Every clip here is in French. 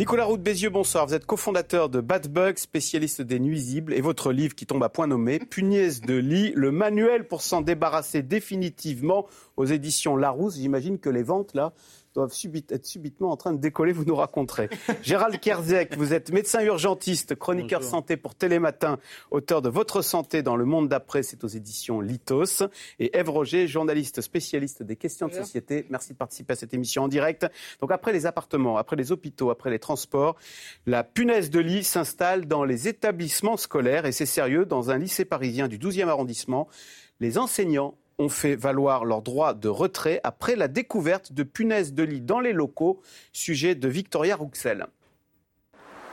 Nicolas Roux Bézieux, bonsoir. Vous êtes cofondateur de Bad Bug, spécialiste des nuisibles, et votre livre qui tombe à point nommé, Punaise de lit, le manuel pour s'en débarrasser définitivement aux éditions Larousse. J'imagine que les ventes, là, doivent être subitement en train de décoller, vous nous raconterez. Gérald Kerzek, vous êtes médecin urgentiste, chroniqueur santé pour Télématin, auteur de Votre santé dans le monde d'après, c'est aux éditions Litos. Et Eve Roger, journaliste spécialiste des questions de société. Merci de participer à cette émission en direct. Donc après les appartements, après les hôpitaux, après les transports, la punaise de lit s'installe dans les établissements scolaires et c'est sérieux, dans un lycée parisien du 12e arrondissement. Les enseignants ont fait valoir leur droit de retrait après la découverte de punaises de lit dans les locaux, sujet de Victoria Rouxel.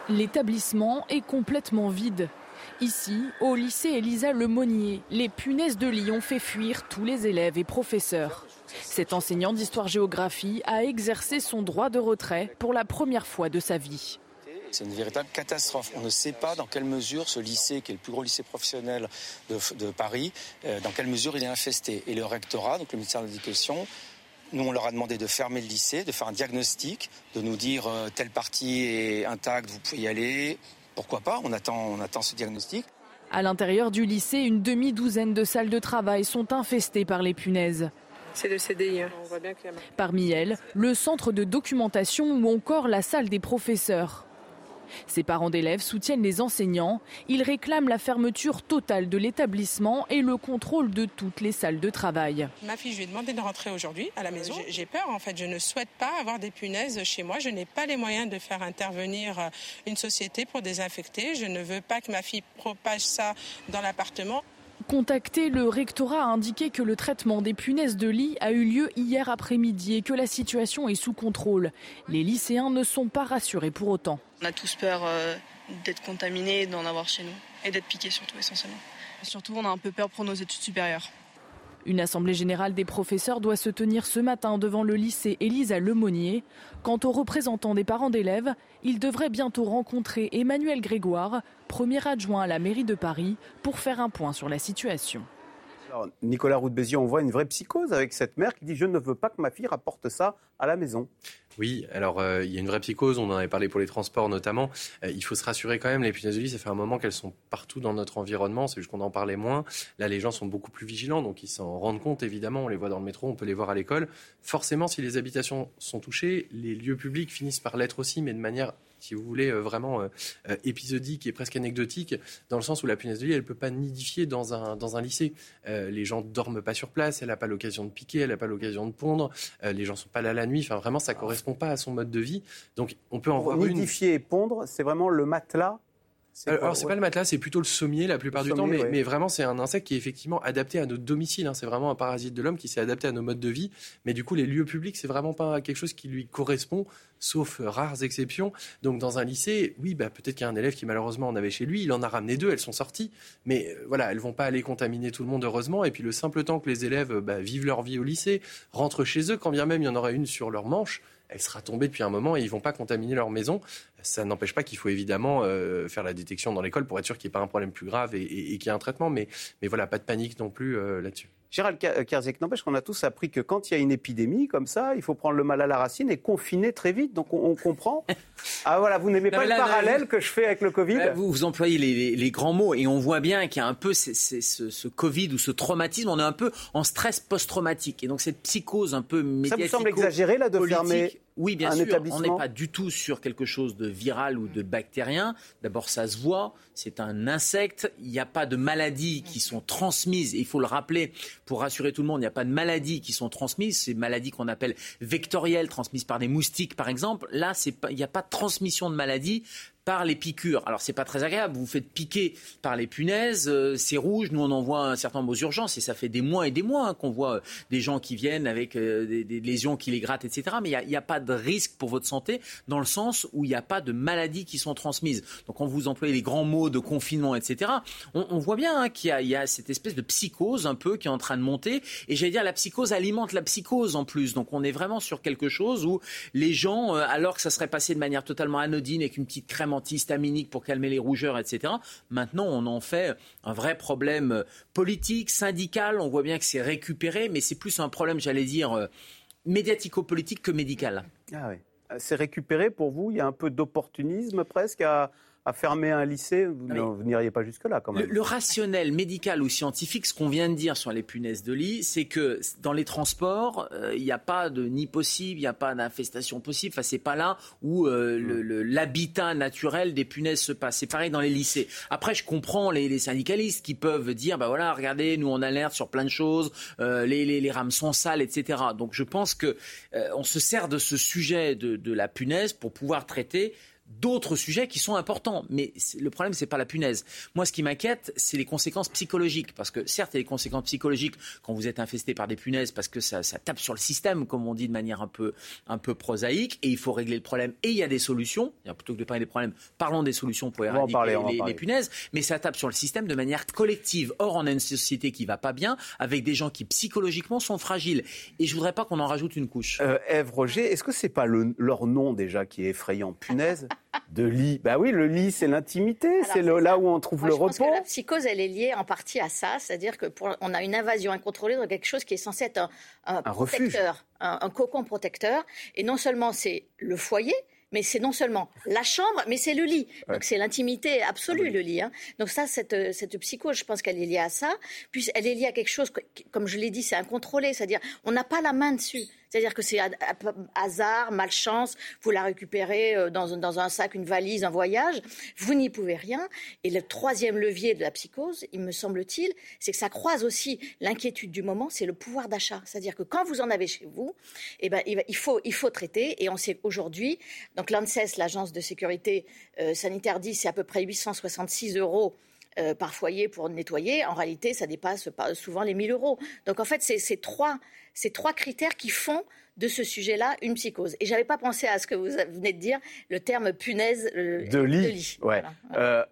L'établissement est complètement vide. Ici, au lycée Elisa Lemonnier, les punaises de lit ont fait fuir tous les élèves et professeurs. Cet enseignant d'histoire-géographie a exercé son droit de retrait pour la première fois de sa vie. C'est une véritable catastrophe. On ne sait pas dans quelle mesure ce lycée, qui est le plus gros lycée professionnel de, Paris, euh, dans quelle mesure il est infesté. Et le rectorat, donc le ministère de l'Éducation, nous, on leur a demandé de fermer le lycée, de faire un diagnostic, de nous dire euh, telle partie est intacte, vous pouvez y aller. Pourquoi pas? On attend, on attend ce diagnostic. À l'intérieur du lycée, une demi-douzaine de salles de travail sont infestées par les punaises. C'est le CDI. Hein. Parmi elles, le centre de documentation ou encore la salle des professeurs. Ses parents d'élèves soutiennent les enseignants. Ils réclament la fermeture totale de l'établissement et le contrôle de toutes les salles de travail. Ma fille, je lui ai demandé de rentrer aujourd'hui à la maison. J'ai peur, en fait. Je ne souhaite pas avoir des punaises chez moi. Je n'ai pas les moyens de faire intervenir euh, une société pour désinfecter. Je ne veux pas que ma fille propage ça dans l'appartement. Contacté, le rectorat a indiqué que le traitement des punaises de lit a eu lieu hier après-midi et que la situation est sous contrôle. Les lycéens ne sont pas rassurés pour autant. On a tous peur euh, d'être contaminés, d'en avoir chez nous et d'être piqués surtout essentiellement. surtout, on a un peu peur pour nos études supérieures. Une assemblée générale des professeurs doit se tenir ce matin devant le lycée Élisa Lemonnier. Quant aux représentants des parents d'élèves, ils devraient bientôt rencontrer Emmanuel Grégoire, premier adjoint à la mairie de Paris, pour faire un point sur la situation. Nicolas Roux on voit une vraie psychose avec cette mère qui dit Je ne veux pas que ma fille rapporte ça à la maison. Oui, alors euh, il y a une vraie psychose, on en avait parlé pour les transports notamment. Euh, il faut se rassurer quand même, les punaises de ça fait un moment qu'elles sont partout dans notre environnement, c'est juste qu'on en parlait moins. Là, les gens sont beaucoup plus vigilants, donc ils s'en rendent compte évidemment, on les voit dans le métro, on peut les voir à l'école. Forcément, si les habitations sont touchées, les lieux publics finissent par l'être aussi, mais de manière si vous voulez, euh, vraiment euh, euh, épisodique et presque anecdotique, dans le sens où la punaise de lit, elle ne peut pas nidifier dans un, dans un lycée. les gens dorment pas sur place, elle n'a pas l'occasion de piquer, elle n'a pas l'occasion de pondre, les gens sont pas là la nuit, enfin vraiment, ça ne correspond pas à son mode de vie. Donc on peut en voir Nidifier et pondre, c'est vraiment le matelas alors, c'est pas le matelas, c'est plutôt le sommier la plupart du temps, mais, vraiment c'est un insecte qui est effectivement adapté à notre domicile. Hein. C'est vraiment un parasite de l'homme qui s'est adapté à nos modes de vie. Mais du coup, les lieux publics, c'est vraiment pas quelque chose qui lui correspond, sauf rares exceptions. Donc, dans un lycée, oui, bah, peut-être qu'il y a un élève qui malheureusement en avait chez lui, il en a ramené deux, elles sont sorties, mais euh, voilà, elles vont pas aller contaminer tout le monde heureusement. Et puis le simple temps que les élèves bah, vivent leur vie au lycée, rentrent chez eux, quand bien même il y en aura une sur leur manche, elle sera tombée depuis un moment et ils vont pas contaminer leur maison. Ça n'empêche pas qu'il faut évidemment euh, faire la détection dans l'école pour être sûr qu'il n'y ait pas un problème plus grave et, qu'il y ait un traitement. Mais, mais voilà, pas de panique non plus euh, là-dessus. Gérald Kerzek, n'empêche qu'on a tous appris que quand il y a une épidémie comme ça, il faut prendre le mal à la racine et confiner très vite. Donc on, comprend. ah voilà, vous n'aimez pas le parallèle que je fais avec le Covid? vous, vous employez les, grands mots et on voit bien qu'il y a un peu ce, ce, Covid ou ce traumatisme. On est un peu en stress post-traumatique. Et donc cette psychose un peu médiatique. Ça vous semble exagéré là de fermer oui, bien sûr. On n'est pas du tout sur quelque chose de viral ou de bactérien. D'abord, ça se voit. C'est un insecte. Il n'y a pas de maladies qui sont transmises. Il faut le rappeler pour rassurer tout le monde. Il n'y a pas de maladies qui sont transmises. Ces maladies qu'on appelle vectorielles, transmises par des moustiques, par exemple. Là, il n'y a pas de transmission de maladies par les piqûres. Alors c'est pas très agréable, vous vous faites piquer par les punaises, euh, c'est rouge, nous on envoie un certain nombre d'urgences et ça fait des mois et des mois hein, qu'on voit euh, des gens qui viennent avec euh, des, lésions qui les grattent, etc. Mais il n'y a, pas de risque pour votre santé dans le sens où il n'y a pas de maladies qui sont transmises. Donc quand vous employez les grands mots de confinement, etc., on, voit bien hein, qu'il y, a cette espèce de psychose un peu qui est en train de monter et j'allais dire la psychose alimente la psychose en plus. Donc on est vraiment sur quelque chose où les gens, alors que ça serait passé de manière totalement anodine avec une petite crème antihistaminique pour calmer les rougeurs, etc. Maintenant, on en fait un vrai problème politique, syndical. On voit bien que c'est récupéré, mais c'est plus un problème, j'allais dire, médiatico-politique que médical. Ah oui. c'est récupéré pour vous Il y a un peu d'opportunisme presque à, à fermer un lycée, vous, n'iriez pas jusque-là quand même. Le, rationnel médical ou scientifique, ce qu'on vient de dire sur les punaises de lit, c'est que dans les transports, euh, il n'y a pas de nid possible, il n'y a pas d'infestation possible. Enfin, c'est pas là où euh, mm. l'habitat naturel des punaises se passe. C'est pareil dans les lycées. Après, je comprends les, syndicalistes qui peuvent dire, bah voilà, regardez, nous on alerte sur plein de choses, euh, les, les, rames sont sales, etc. Donc, je pense que on se sert de ce sujet de, de la punaise pour pouvoir traiter d'autres sujets qui sont importants. Mais le problème, c'est pas la punaise. Moi, ce qui m'inquiète, c'est les conséquences psychologiques. Parce que certes, il y a des conséquences psychologiques quand vous êtes infesté par des punaises, parce que ça, tape sur le système, comme on dit de manière un peu, un peu prosaïque, et il faut régler le problème. Et il y a des solutions. Plutôt que de parler des problèmes, parlons des solutions pour éradiquer les, les, punaises. Mais ça tape sur le système de manière collective. Or, on a une société qui va pas bien, avec des gens qui psychologiquement sont fragiles. Et je voudrais pas qu'on en rajoute une couche. Euh, Ève Roger, est-ce que c'est pas leur nom déjà qui est effrayant, punaise? De lit. Bah oui, le lit, c'est l'intimité, c'est là où on trouve le je repos. Pense que la psychose, elle est liée en partie à ça, c'est-à-dire que on a une invasion incontrôlée dans quelque chose qui est censé être un, protecteur, un, cocon protecteur. Et non seulement c'est le foyer, mais c'est non seulement la chambre, mais c'est le lit. Donc c'est l'intimité absolue, ah le lit. Hein. Donc ça, cette, cette psychose, je pense qu'elle est liée à ça. Puis elle est liée à quelque chose, comme je l'ai dit, c'est incontrôlé. C'est-à-dire, on n'a pas la main dessus. C'est-à-dire que c'est hasard, malchance, vous la récupérez euh, dans, un sac, une valise, un voyage, vous n'y pouvez rien. Et le troisième levier de la psychose, il me semble-t-il, c'est que ça croise aussi l'inquiétude du moment, c'est le pouvoir d'achat. C'est-à-dire que quand vous en avez chez vous, eh ben, il, faut, il faut traiter. Et on sait aujourd'hui, donc l'ANSES, l'agence de sécurité euh, sanitaire, dit c'est à peu près 866 euros euh, par foyer pour nettoyer, en réalité, ça dépasse souvent les 1000 euros. Donc en fait, c'est trois, trois critères qui font de ce sujet-là une psychose. Et j'avais pas pensé à ce que vous venez de dire, le terme punaise euh, de lit. Ouais. Euh,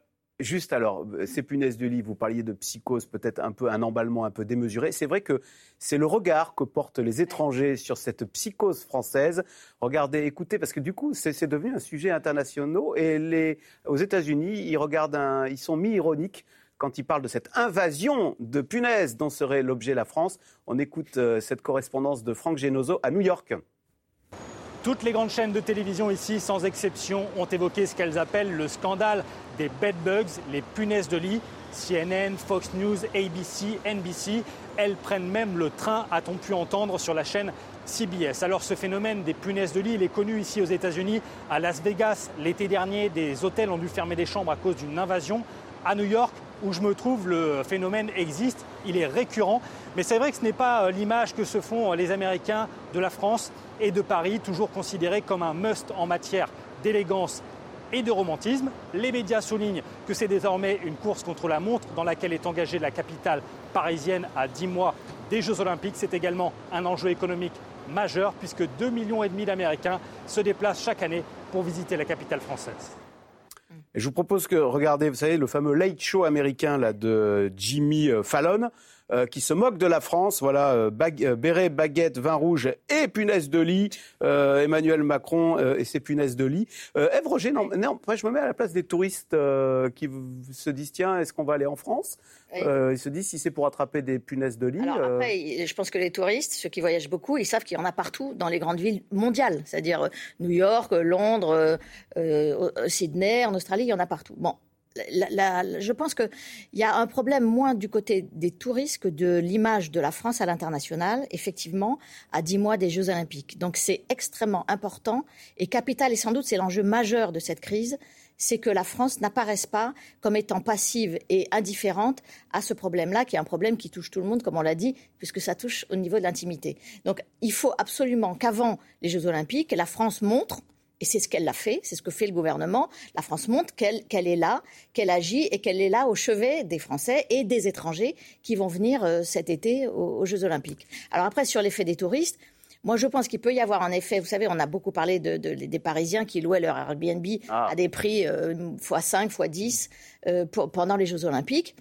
Juste alors, ces punaises de lit, vous parliez de psychose, peut-être un peu un emballement un peu démesuré. C'est vrai que c'est le regard que portent les étrangers sur cette psychose française. Regardez, écoutez, parce que du coup, c'est devenu un sujet international. Et les, aux États-Unis, ils regardent, un, ils sont mi-ironiques quand ils parlent de cette invasion de punaises dont serait l'objet la France. On écoute euh, cette correspondance de Franck Genozo à New York. Toutes les grandes chaînes de télévision ici, sans exception, ont évoqué ce qu'elles appellent le scandale des bedbugs, les punaises de lit. CNN, Fox News, ABC, NBC, elles prennent même le train, a-t-on pu entendre sur la chaîne CBS. Alors ce phénomène des punaises de lit, il est connu ici aux États-Unis. À Las Vegas, l'été dernier, des hôtels ont dû fermer des chambres à cause d'une invasion. À New York, où je me trouve, le phénomène existe, il est récurrent. Mais c'est vrai que ce n'est pas euh, l'image que se font les Américains de la France et de Paris, toujours considéré comme un must en matière d'élégance et de romantisme. Les médias soulignent que c'est désormais une course contre la montre dans laquelle est engagée la capitale parisienne à 10 mois des Jeux Olympiques. C'est également un enjeu économique majeur puisque 2,5 millions d'Américains se déplacent chaque année pour visiter la capitale française. Je vous propose que, regardez, vous savez, le fameux Late Show américain là, de Jimmy euh, Fallon. Euh, qui se moque de la France. Voilà, euh, euh, béret, baguette, vin rouge et punaise de lit. Emmanuel Macron et ses punaises de lit. Ève Roger, non, non, je me mets à la place des touristes qui se disent tiens, est-ce qu'on va aller en France? Ils se disent si c'est pour attraper des punaises de lit. Alors après, je pense que les touristes, ceux qui voyagent beaucoup, ils savent qu'il y en a partout dans les grandes villes mondiales, c'est-à-dire New York, Londres, Sydney, en Australie, il y en a partout. Bon, je pense qu'il y a un problème moins du côté des touristes que de l'image de la France à l'international, effectivement, à dix mois des Jeux Olympiques. Donc c'est extrêmement important et capital, et sans doute c'est l'enjeu majeur de cette crise, c'est que la France n'apparaisse pas comme étant passive et indifférente à ce problème-là, qui est un problème qui touche tout le monde, comme on l'a dit, puisque ça touche au niveau de l'intimité. Donc il faut absolument qu'avant les Jeux Olympiques, la France montre et c'est ce qu'elle a fait, c'est ce que fait le gouvernement. La France montre qu'elle est là, qu'elle agit et qu'elle est là au chevet des Français et des étrangers qui vont venir euh, cet été aux, Jeux Olympiques. Alors après, sur l'effet des touristes, moi, je pense qu'il peut y avoir en effet, vous savez, on a beaucoup parlé de, des Parisiens qui louaient leur Airbnb ah. à des prix x5, x10 pendant les Jeux Olympiques.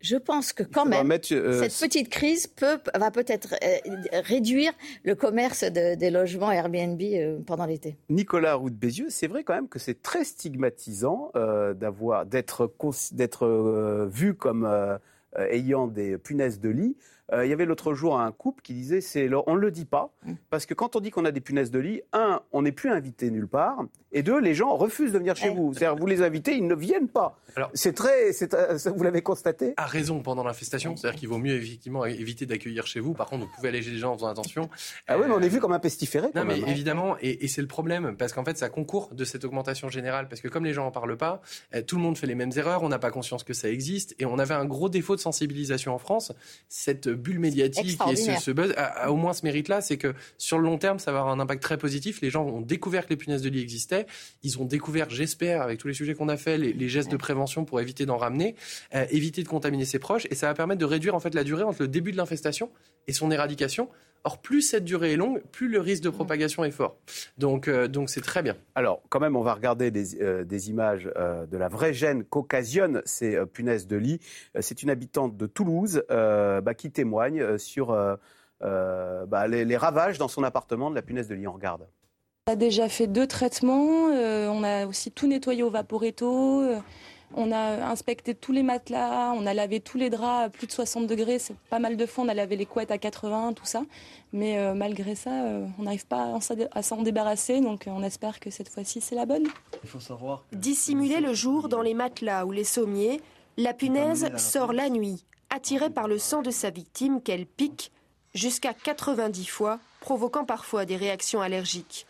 Je pense que quand même, euh, cette petite crise peut, va peut-être euh, réduire le commerce des logements Airbnb euh, pendant l'été. Nicolas Roux Bézieux, c'est vrai quand même que c'est très stigmatisant d'avoir d'être vu comme ayant des punaises de lit. Il y avait l'autre jour un couple qui disait c'est on ne le dit pas mm. parce que quand on dit qu'on a des punaises de lit, un, on n'est plus invité nulle part. Et deux, les gens refusent de venir chez vous. C'est-à-dire, vous les invitez, ils ne viennent pas. C'est très, euh, vous l'avez constaté. A raison pendant l'infestation. C'est-à-dire qu'il vaut mieux effectivement éviter d'accueillir chez vous. Par contre, vous pouvez alléger les gens en faisant attention. Ah oui, mais on est vu comme un pestiféré. Non, mais hein. évidemment, et, c'est le problème parce qu'en fait, ça concourt de cette augmentation générale parce que comme les gens en parlent pas, euh, tout le monde fait les mêmes erreurs. On n'a pas conscience que ça existe et on avait un gros défaut de sensibilisation en France. Cette bulle médiatique et ce, buzz a, au moins ce mérite-là, c'est que sur le long terme, ça va avoir un impact très positif. Les gens ont découvert que les punaises de lit existaient. Ils ont découvert, j'espère, avec tous les sujets qu'on a fait, les, gestes de prévention pour éviter d'en ramener, euh, éviter de contaminer ses proches, et ça va permettre de réduire en fait la durée entre le début de l'infestation et son éradication. Or, plus cette durée est longue, plus le risque de propagation est fort. Donc, euh, donc c'est très bien. Alors, quand même, on va regarder des, euh, images de la vraie gêne qu'occasionnent ces punaises de lit. c'est une habitante de Toulouse bah, qui témoigne sur bah, les, les, ravages dans son appartement de la punaise de lit. On regarde. On a déjà fait deux traitements. Euh, on a aussi tout nettoyé au vaporetto. Euh, on a inspecté tous les matelas. On a lavé tous les draps à plus de 60 degrés. C'est pas mal de fois. On a lavé les couettes à 80, tout ça. Mais euh, malgré ça, on n'arrive pas à s'en débarrasser. Donc on espère que cette fois-ci, c'est la bonne. Il faut savoir. Dissimulée le jour dans les matelas ou les sommiers, la punaise sort la nuit, attirée par le sang de sa victime qu'elle pique jusqu'à 90 fois, provoquant parfois des réactions allergiques.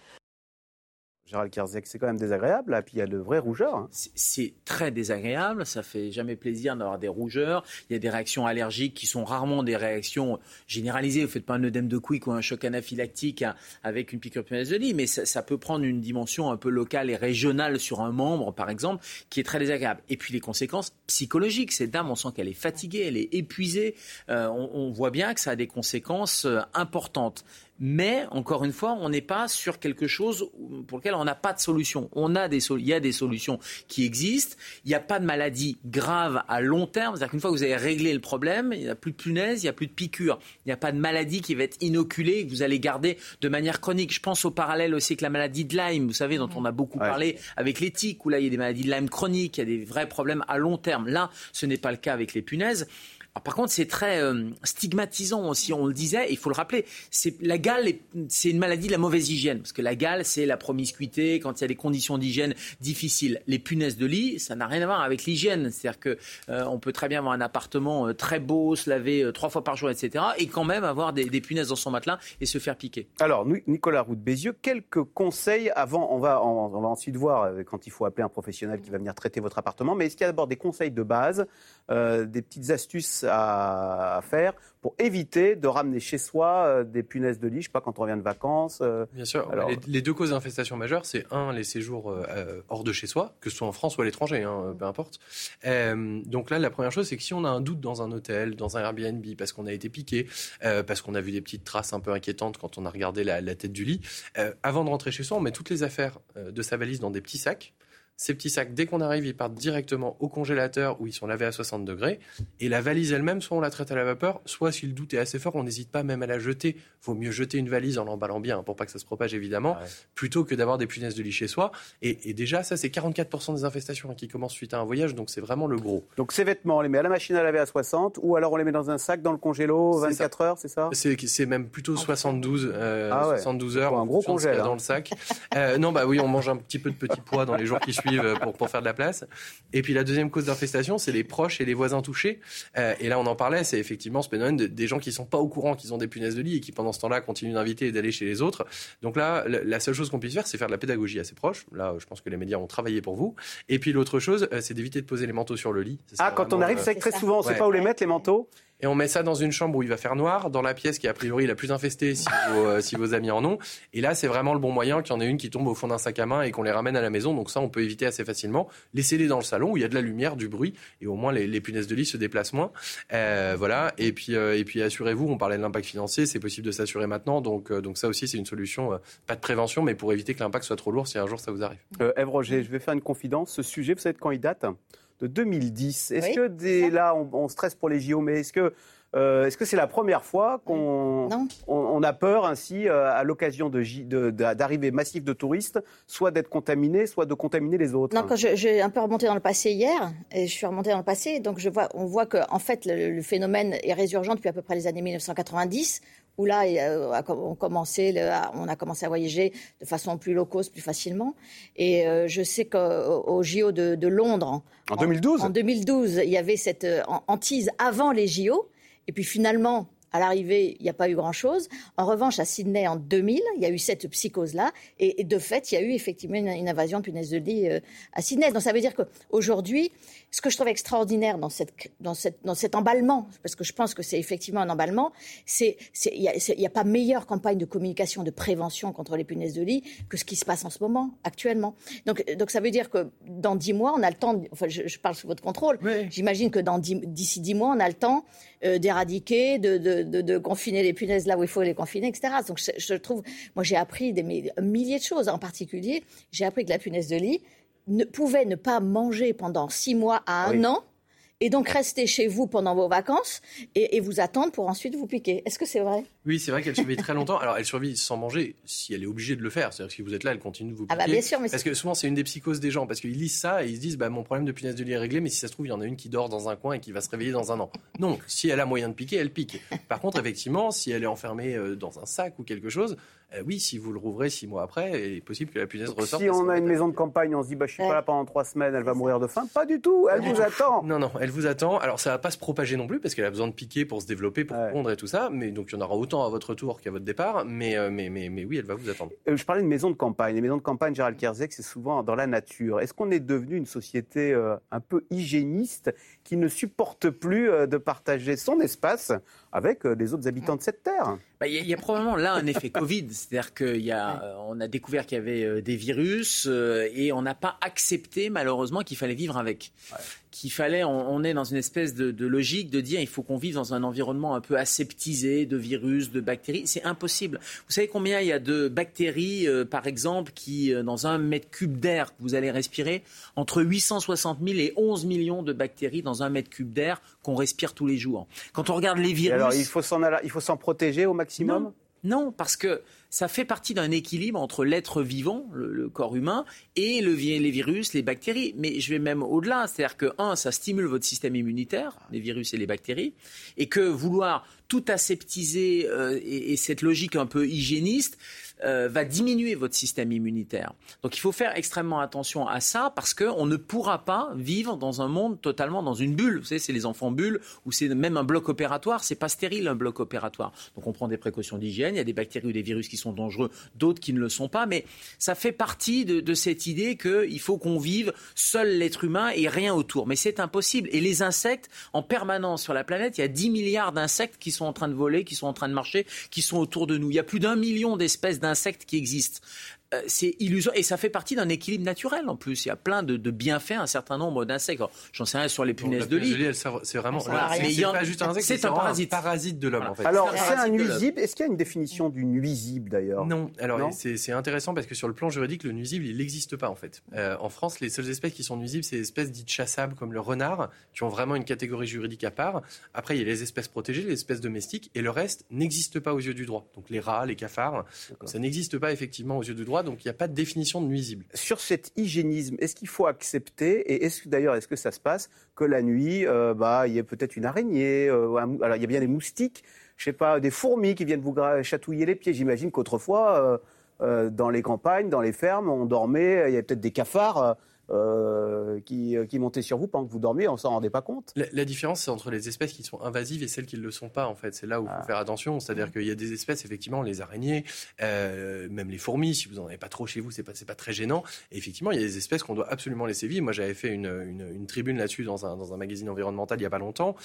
Gérald Kerzek, c'est quand même désagréable, là, puis il y a de vraies rougeurs. Hein. C'est très désagréable, ça fait jamais plaisir d'avoir des rougeurs. Il y a des réactions allergiques qui sont rarement des réactions généralisées. Vous ne faites pas un œdème de quick ou un choc anaphylactique hein, avec une piqûre punaise de lit, mais ça, peut prendre une dimension un peu locale et régionale sur un membre, par exemple, qui est très désagréable. Et puis les conséquences psychologiques. Cette dame, on sent qu'elle est fatiguée, elle est épuisée. Euh, on, on, voit bien que ça a des conséquences euh, importantes. Mais encore une fois, on n'est pas sur quelque chose pour lequel on n'a pas de solution. On a des il y a des solutions qui existent. Il n'y a pas de maladie grave à long terme. C'est-à-dire qu'une fois que vous avez réglé le problème, il n'y a plus de punaises, il n'y a plus de piqûres. Il n'y a pas de maladie qui va être inoculée et que vous allez garder de manière chronique. Je pense au parallèle aussi avec la maladie de Lyme, vous savez, dont on a beaucoup parlé avec les tiques, où là, il y a des maladies de Lyme chroniques, il y a des vrais problèmes à long terme. Là, ce n'est pas le cas avec les punaises par contre, c'est très euh, stigmatisant aussi, on le disait, il faut le rappeler. C'est, la gale, c'est une maladie de la mauvaise hygiène, parce que la gale, c'est la promiscuité, quand il y a des conditions d'hygiène difficiles. Les punaises de lit, ça n'a rien à voir avec l'hygiène. C'est-à-dire qu'on euh, peut très bien avoir un appartement euh, très beau, se laver trois fois par jour, etc., et quand même avoir des, punaises dans son matelas et se faire piquer. Alors, Nicolas Roux Bézieux, quelques conseils avant, on va, on va ensuite voir quand il faut appeler un professionnel qui va venir traiter votre appartement, mais est-ce qu'il y a d'abord des conseils de base, des petites astuces à, faire pour éviter de ramener chez soi euh, des punaises de lit, je sais pas, quand on revient de vacances. Euh, Bien sûr. les, deux causes d'infestation majeures, c'est un, les séjours euh, hors de chez soi, que ce soit en France ou à l'étranger, hein, peu importe. donc là, la première chose, c'est que si on a un doute dans un hôtel, dans un Airbnb, parce qu'on a été piqué, parce qu'on a vu des petites traces un peu inquiétantes quand on a regardé la, la tête du lit, avant de rentrer chez soi, on met toutes les affaires de sa valise dans des petits sacs ces petits sacs, dès qu'on arrive, ils partent directement au congélateur où ils sont lavés à 60 degrés. Et la valise elle-même, soit on la traite à la vapeur, soit si le doute est assez fort, on n'hésite pas même à la jeter. Vaut mieux jeter une valise en l'emballant bien hein, pour pas que ça se propage évidemment, plutôt que d'avoir des punaises de lit chez soi. Et, déjà, ça c'est 44% des infestations qui commencent suite à un voyage, donc c'est vraiment le gros. Donc ces vêtements, on les met à la machine à laver à 60, ou alors on les met dans un sac dans le congélo 24 heures, c'est ça? C'est même plutôt 72, euh, 72 ah heures. un gros congèle dans hein. le sac. euh, non, bah oui, on mange un petit peu de petits pois dans les jours qui suivent euh, pour, pour, faire de la place. Et puis la deuxième cause d'infestation, c'est les proches et les voisins touchés. Euh, et là, on en parlait, c'est effectivement ce phénomène des gens qui sont pas au courant qu'ils ont des punaises de lit et qui pendant ce temps-là continuent d'inviter et d'aller chez les autres. Donc là, la seule chose qu'on puisse faire, c'est faire de la pédagogie à ses proches. Là, je pense que les médias ont travaillé pour vous. Et puis l'autre chose, euh, c'est d'éviter de poser les manteaux sur le lit. Ah, quand on arrive, c'est que très souvent, on ne sait pas où les mettre, les manteaux? Et on met ça dans une chambre où il va faire noir, dans la pièce qui est a priori la plus infestée si vos, euh, si vos amis en ont. Et là, c'est vraiment le bon moyen qu'il y en ait une qui tombe au fond d'un sac à main et qu'on les ramène à la maison. Donc ça, on peut éviter assez facilement. Laissez-les dans le salon où il y a de la lumière, du bruit, et au moins les, punaises de lit se déplacent moins. Euh, voilà. Et puis, euh, et puis assurez-vous, on parlait de l'impact financier, c'est possible de s'assurer maintenant. Donc, donc ça aussi, c'est une solution, pas de prévention, mais pour éviter que l'impact soit trop lourd si un jour ça vous arrive. Eve Roger, je vais faire une confidence. Ce sujet, vous savez de quand il date? De 2010. Est-ce que dès là, on, on, stresse pour les JO, mais est-ce que Euh, est-ce que c'est la première fois qu'on on, a peur ainsi, euh, à l'occasion d'arrivées de, de, massives de touristes, soit d'être contaminé, soit de contaminer les autres? Non, quand j'ai un peu remonté dans le passé hier, et je suis remonté dans le passé, donc je vois, on voit que en fait le, phénomène est résurgent depuis à peu près les années 1990, où là, on, commencé, on a commencé à voyager de façon plus low cost, plus facilement. Et euh, je sais qu'au JO de, de Londres, en, 2012, en 2012, il y avait cette hantise avant les JO. Et puis finalement, à l'arrivée, il n'y a pas eu grand-chose. En revanche, à Sydney, en 2000, il y a eu cette psychose-là. Et, de fait, il y a eu effectivement une, invasion de punaise de lit euh, à Sydney. Donc ça veut dire qu'aujourd'hui, ce que je trouve extraordinaire dans, cette, dans, cette, dans cet emballement, parce que je pense que c'est effectivement un emballement, c'est il n'y a, a, pas meilleure campagne de communication, de prévention contre les punaises de lit que ce qui se passe en ce moment, actuellement. Donc, donc ça veut dire que dans dix mois, on a le temps, enfin je, parle sous votre contrôle, j'imagine que d'ici dix mois, on a le temps euh, d'éradiquer, de, de, de, de, confiner les punaises là où il faut les confiner, etc. Donc je, je trouve, moi j'ai appris des milliers de choses, en particulier, j'ai appris que la punaise de lit, ne, pouvait ne pas manger pendant six mois à un an et donc rester chez vous pendant vos vacances et, vous attendre pour ensuite vous piquer. Est-ce que c'est vrai? Oui, c'est vrai qu'elle survit très longtemps. Alors elle survit sans manger si elle est obligée de le faire. C'est-à-dire que si vous êtes là, elle continue de vous piquer. Ah bah bien sûr, mais parce que souvent c'est une des psychoses des gens parce qu'ils lisent ça et ils se disent bah mon problème de punaise de lit est réglé, mais si ça se trouve il y en a une qui dort dans un coin et qui va se réveiller dans un an. Non, si elle a moyen de piquer, elle pique. Par contre, effectivement, si elle est enfermée euh, dans un sac ou quelque chose, euh, oui, si vous le rouvrez six mois après, il est possible que la punaise ressorte. Si on a une maison de campagne, on se dit, bah, je suis pas là pendant trois semaines, elle va mourir de faim. Pas du tout, elle vous attend. Non, non, elle vous attend. Alors, ça va pas se propager non plus, parce qu'elle a besoin de piquer pour se développer, pour pondre et tout ça. Mais donc, il y en aura autant à votre tour qu'à votre départ. Mais, euh, mais, mais, mais, oui, elle va vous attendre. Euh, je parlais de maison de campagne. Les maisons de campagne, Gérald Kerzek, c'est souvent dans la nature. Est-ce qu'on est devenu une société un peu hygiéniste qui ne supporte plus de partager son espace avec les autres habitants de cette terre. Bah, il y, a probablement là un effet Covid, c'est-à-dire qu'on a, euh, on a découvert qu'il y avait euh, des virus euh, et on n'a pas accepté malheureusement qu'il fallait vivre avec qu'il fallait, on, est dans une espèce de, logique de dire il faut qu'on vive dans un environnement un peu aseptisé de virus, de bactéries. C'est impossible. Vous savez combien il y a de bactéries, euh, par exemple, qui, euh, dans un mètre cube d'air que vous allez respirer, entre 860 000 et 11 millions de bactéries dans un mètre cube d'air qu'on respire tous les jours. Quand on regarde les virus. alors, il faut s'en protéger au maximum? Non, parce que ça fait partie d'un équilibre entre l'être vivant, le, corps humain, et le, les virus, les bactéries. Mais je vais même au-delà, c'est-à-dire que, un, ça stimule votre système immunitaire, les virus et les bactéries, et que vouloir tout aseptiser euh, et, cette logique un peu hygiéniste, euh, va diminuer votre système immunitaire. Donc il faut faire extrêmement attention à ça parce qu'on ne pourra pas vivre dans un monde totalement dans une bulle. Vous savez, c'est les enfants bulles ou c'est même un bloc opératoire. C'est pas stérile un bloc opératoire. Donc on prend des précautions d'hygiène. Il y a des bactéries ou des virus qui sont dangereux, d'autres qui ne le sont pas. Mais ça fait partie de, de cette idée qu'il faut qu'on vive seul l'être humain et rien autour. Mais c'est impossible. Et les insectes, en permanence sur la planète, il y a 10 milliards d'insectes qui sont en train de voler, qui sont en train de marcher, qui sont autour de nous. Il y a plus d'un million d'espèces insectes qui existent. Euh, c'est illusoire et ça fait partie d'un équilibre naturel en plus. Il y a plein de, bienfaits, un certain nombre d'insectes. J'en sais rien sur les punaises de lit. C'est vraiment. c'est pas juste un insecte, c'est un parasite. parasite de l'homme en fait. Alors c'est un nuisible. Est-ce qu'il y a une définition du nuisible d'ailleurs? Non. Alors c'est intéressant parce que sur le plan juridique, le nuisible il n'existe pas en fait. Euh, en France, les seules espèces qui sont nuisibles, c'est les espèces dites chassables comme le renard, qui ont vraiment une catégorie juridique à part. Après, il y a les espèces protégées, les espèces domestiques, et le reste n'existe pas aux yeux du droit. Donc les rats, les cafards, ça n'existe pas effectivement aux yeux du droit donc il n'y a pas de définition de nuisible. Sur cet hygiénisme, est-ce qu'il faut accepter, et est-ce d'ailleurs, est-ce que ça se passe, que la nuit, euh, bah, il y a peut-être une araignée, euh, alors il y a bien des moustiques, je sais pas, des fourmis qui viennent vous chatouiller les pieds. J'imagine qu'autrefois, euh, dans les campagnes, dans les fermes, on dormait, il y a peut-être des cafards euh, qui, euh, qui, montaient sur vous pendant que vous dormiez, on s'en rendait pas compte. La, différence, c'est entre les espèces qui sont invasives et celles qui ne le sont pas, en fait. C'est là où il faut ah. faire attention. C'est-à-dire mmh. qu'il y a des espèces, effectivement, les araignées, euh, même les fourmis, si vous n'en avez pas trop chez vous, c'est pas, pas très gênant. Et effectivement, il y a des espèces qu'on doit absolument laisser vivre. Moi, j'avais fait une, une, tribune là-dessus dans un, dans un magazine environnemental il y a pas longtemps,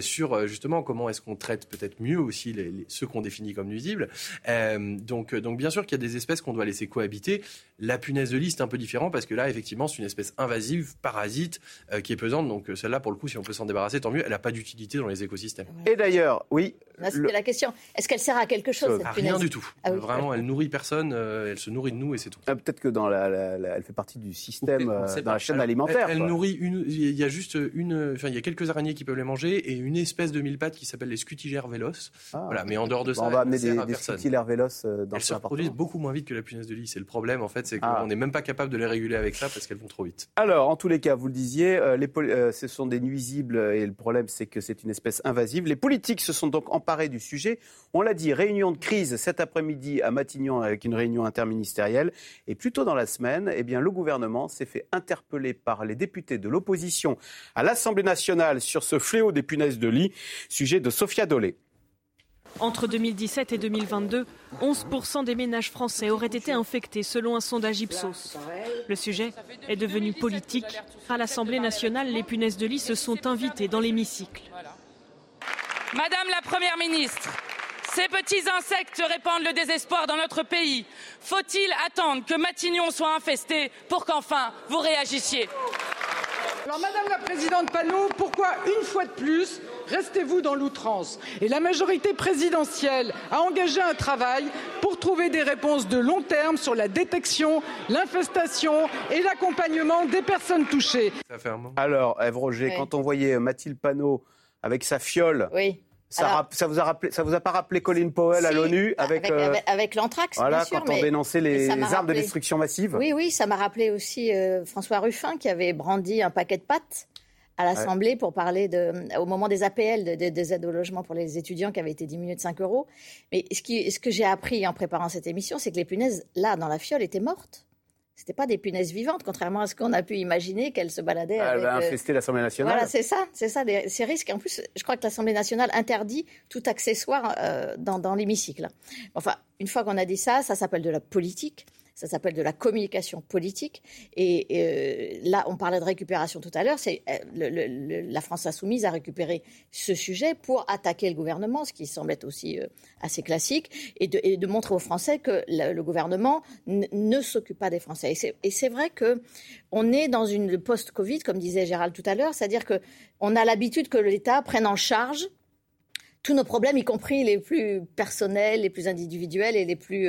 sur justement comment est-ce qu'on traite peut-être mieux aussi les, ceux qu'on définit comme nuisibles. donc, donc, bien sûr qu'il y a des espèces qu'on doit laisser cohabiter. La punaise de lit, c'est un peu différent parce que là, effectivement, c'est une espèce invasive, parasite, qui est pesante. Donc celle-là, pour le coup, si on peut s'en débarrasser, tant mieux. Elle n'a pas d'utilité dans les écosystèmes. Et d'ailleurs, oui. C'était la question. Est-ce qu'elle sert à quelque chose cette Rien du tout. Ah Vraiment, elle nourrit personne. elle se nourrit de nous et c'est tout. Ah, peut-être que dans la, elle fait partie du système, dans la chaîne alimentaire. Elle, nourrit une. Il y a juste une. Enfin, il y a quelques araignées qui peuvent les manger et une espèce de mille pattes qui s'appelle les scutigères vélos. Ah. voilà, mais en dehors de ça, on va amener des, des scutigères vélos dans Elles se reproduisent beaucoup moins vite que la punaise de lit. C'est le problème, en fait, c'est qu'on n'est même pas capable de les réguler avec ça parce qu'elles vont trop Alors, en tous les cas, vous le disiez, euh, euh, ce sont des nuisibles et le problème, c'est que c'est une espèce invasive. Les politiques se sont donc emparés du sujet. On l'a dit, réunion de crise cet après-midi à Matignon avec une réunion interministérielle. Et plus tôt dans la semaine, eh bien, le gouvernement s'est fait interpeller par les députés de l'opposition à l'Assemblée nationale sur ce fléau des punaises de lit, sujet de Sophia Dolé. Entre 2017 et 2022, 11% des ménages français auraient été infectés selon un sondage Ipsos. Le sujet est devenu politique. À l'Assemblée nationale, les punaises de lit se sont invitées dans l'hémicycle. Madame la Première ministre, ces petits insectes répandent le désespoir dans notre pays. Faut-il attendre que Matignon soit infesté pour qu'enfin vous réagissiez? Alors, Madame la Présidente Panot, pourquoi une fois de plus restez-vous dans l'outrance Et la majorité présidentielle a engagé un travail pour trouver des réponses de long terme sur la détection, l'infestation et l'accompagnement des personnes touchées. Alors, Ève Roger, quand on voyait Mathilde Panot avec sa fiole oui. Ça, ça, vous a rappelé, ça vous a pas rappelé Colin Powell à l'ONU avec avec, euh, avec l'anthrax Voilà, bien sûr, quand on dénonçait les, armes de destruction massive. Oui, oui, ça m'a rappelé aussi euh, François Ruffin qui avait brandi un paquet de pâtes à l'Assemblée pour parler de, au moment des APL, des aides au logement pour les étudiants qui avaient été diminuées de 5 euros. Mais ce, qui, ce que j'ai appris en préparant cette émission, c'est que les punaises, là, dans la fiole, étaient mortes. C'était pas des punaises vivantes, contrairement à ce qu'on a pu imaginer qu'elles se baladaient. Elle va infester l'Assemblée nationale. Voilà, c'est ça, c'est ça, ces risques. En plus, je crois que l'Assemblée nationale interdit tout accessoire euh, dans, dans l'hémicycle. Enfin, une fois qu'on a dit ça, ça s'appelle de la politique. Ça s'appelle de la communication politique. Et, euh, là, on parlait de récupération tout à l'heure. C'est euh, la France insoumise a récupéré ce sujet pour attaquer le gouvernement, ce qui semble être aussi euh, assez classique, et de, montrer aux Français que le, gouvernement ne s'occupe pas des Français. Et c'est vrai que on est dans une post-Covid, comme disait Gérald tout à l'heure, c'est-à-dire que on a l'habitude que l'État prenne en charge tous nos problèmes, y compris les plus personnels, les plus individuels et les plus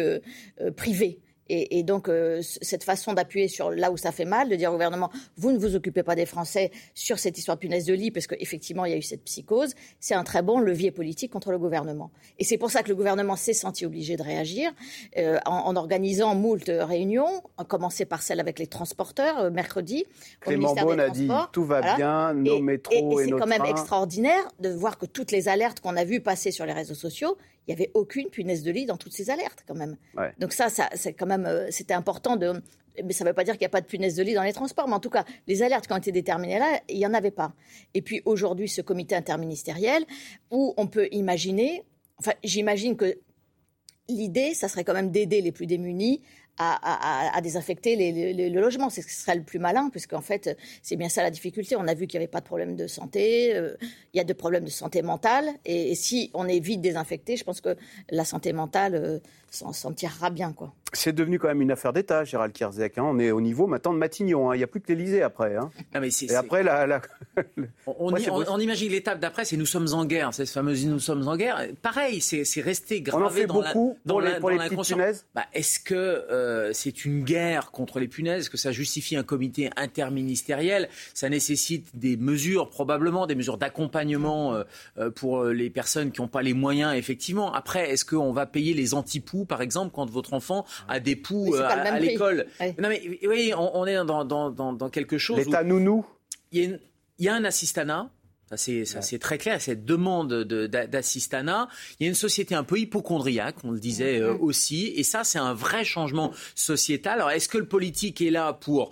privés. Et, donc, euh, cette façon d'appuyer sur là où ça fait mal, de dire au gouvernement, vous ne vous occupez pas des Français sur cette histoire de punaise de lit, parce qu'effectivement, il y a eu cette psychose, c'est un très bon levier politique contre le gouvernement. Et c'est pour ça que le gouvernement s'est senti obligé de réagir euh, en, organisant moult réunions, en commencer par celle avec les transporteurs euh, mercredi. Clément Beaune a dit tout va bien, nos métros et, et, et c'est quand même extraordinaire de voir que toutes les alertes qu'on a vues passer sur les réseaux sociaux, il n'y avait aucune punaise de lit dans toutes ces alertes quand même. Donc ça, ça c'est quand même, euh, c'était important de. Mais ça ne veut pas dire qu'il n'y a pas de punaise de lit dans les transports, mais en tout cas, les alertes qui ont été déterminées là, il n'y en avait pas. Et puis aujourd'hui, ce comité interministériel où on peut imaginer, enfin, j'imagine que l'idée, ça serait quand même d'aider les plus démunis à, désinfecter les, le logement. C'est ce qui serait le plus malin, puisqu'en fait, c'est bien ça la difficulté. On a vu qu'il n'y avait pas de problème de santé, euh, il y a des problèmes de santé mentale, et, si on est vite désinfecté, je pense que la santé mentale euh, s'en tirera bien. quoi. C'est devenu quand même une affaire d'État, Gérald Kierzek. Hein. On est au niveau maintenant de Matignon. Hein. Il n'y a plus que l'Élysée après. Hein. mais Et après, la, on, imagine l'étape d'après, c'est nous sommes en guerre. C'est ce fameux nous sommes en guerre. Pareil, c'est resté gravé dans beaucoup la, dans les, pour les conscience. Bah, Est-ce que euh, c'est une guerre contre les punaises? Est-ce que ça justifie un comité interministériel? Ça nécessite des mesures, probablement, des mesures d'accompagnement euh, euh, pour les personnes qui n'ont pas les moyens, effectivement. Après, est-ce qu'on va payer les antipoux, par exemple, quand votre enfant à des poux euh, à, l'école. Non mais oui, on, est dans, dans, dans, quelque chose. L'État nounou. Il y, a un assistanat. Ça, c'est très clair, cette demande d'assistanat. Il y a une société un peu hypochondriaque, on le disait euh, aussi, et ça, c'est un vrai changement sociétal. Alors, est-ce que le politique est là pour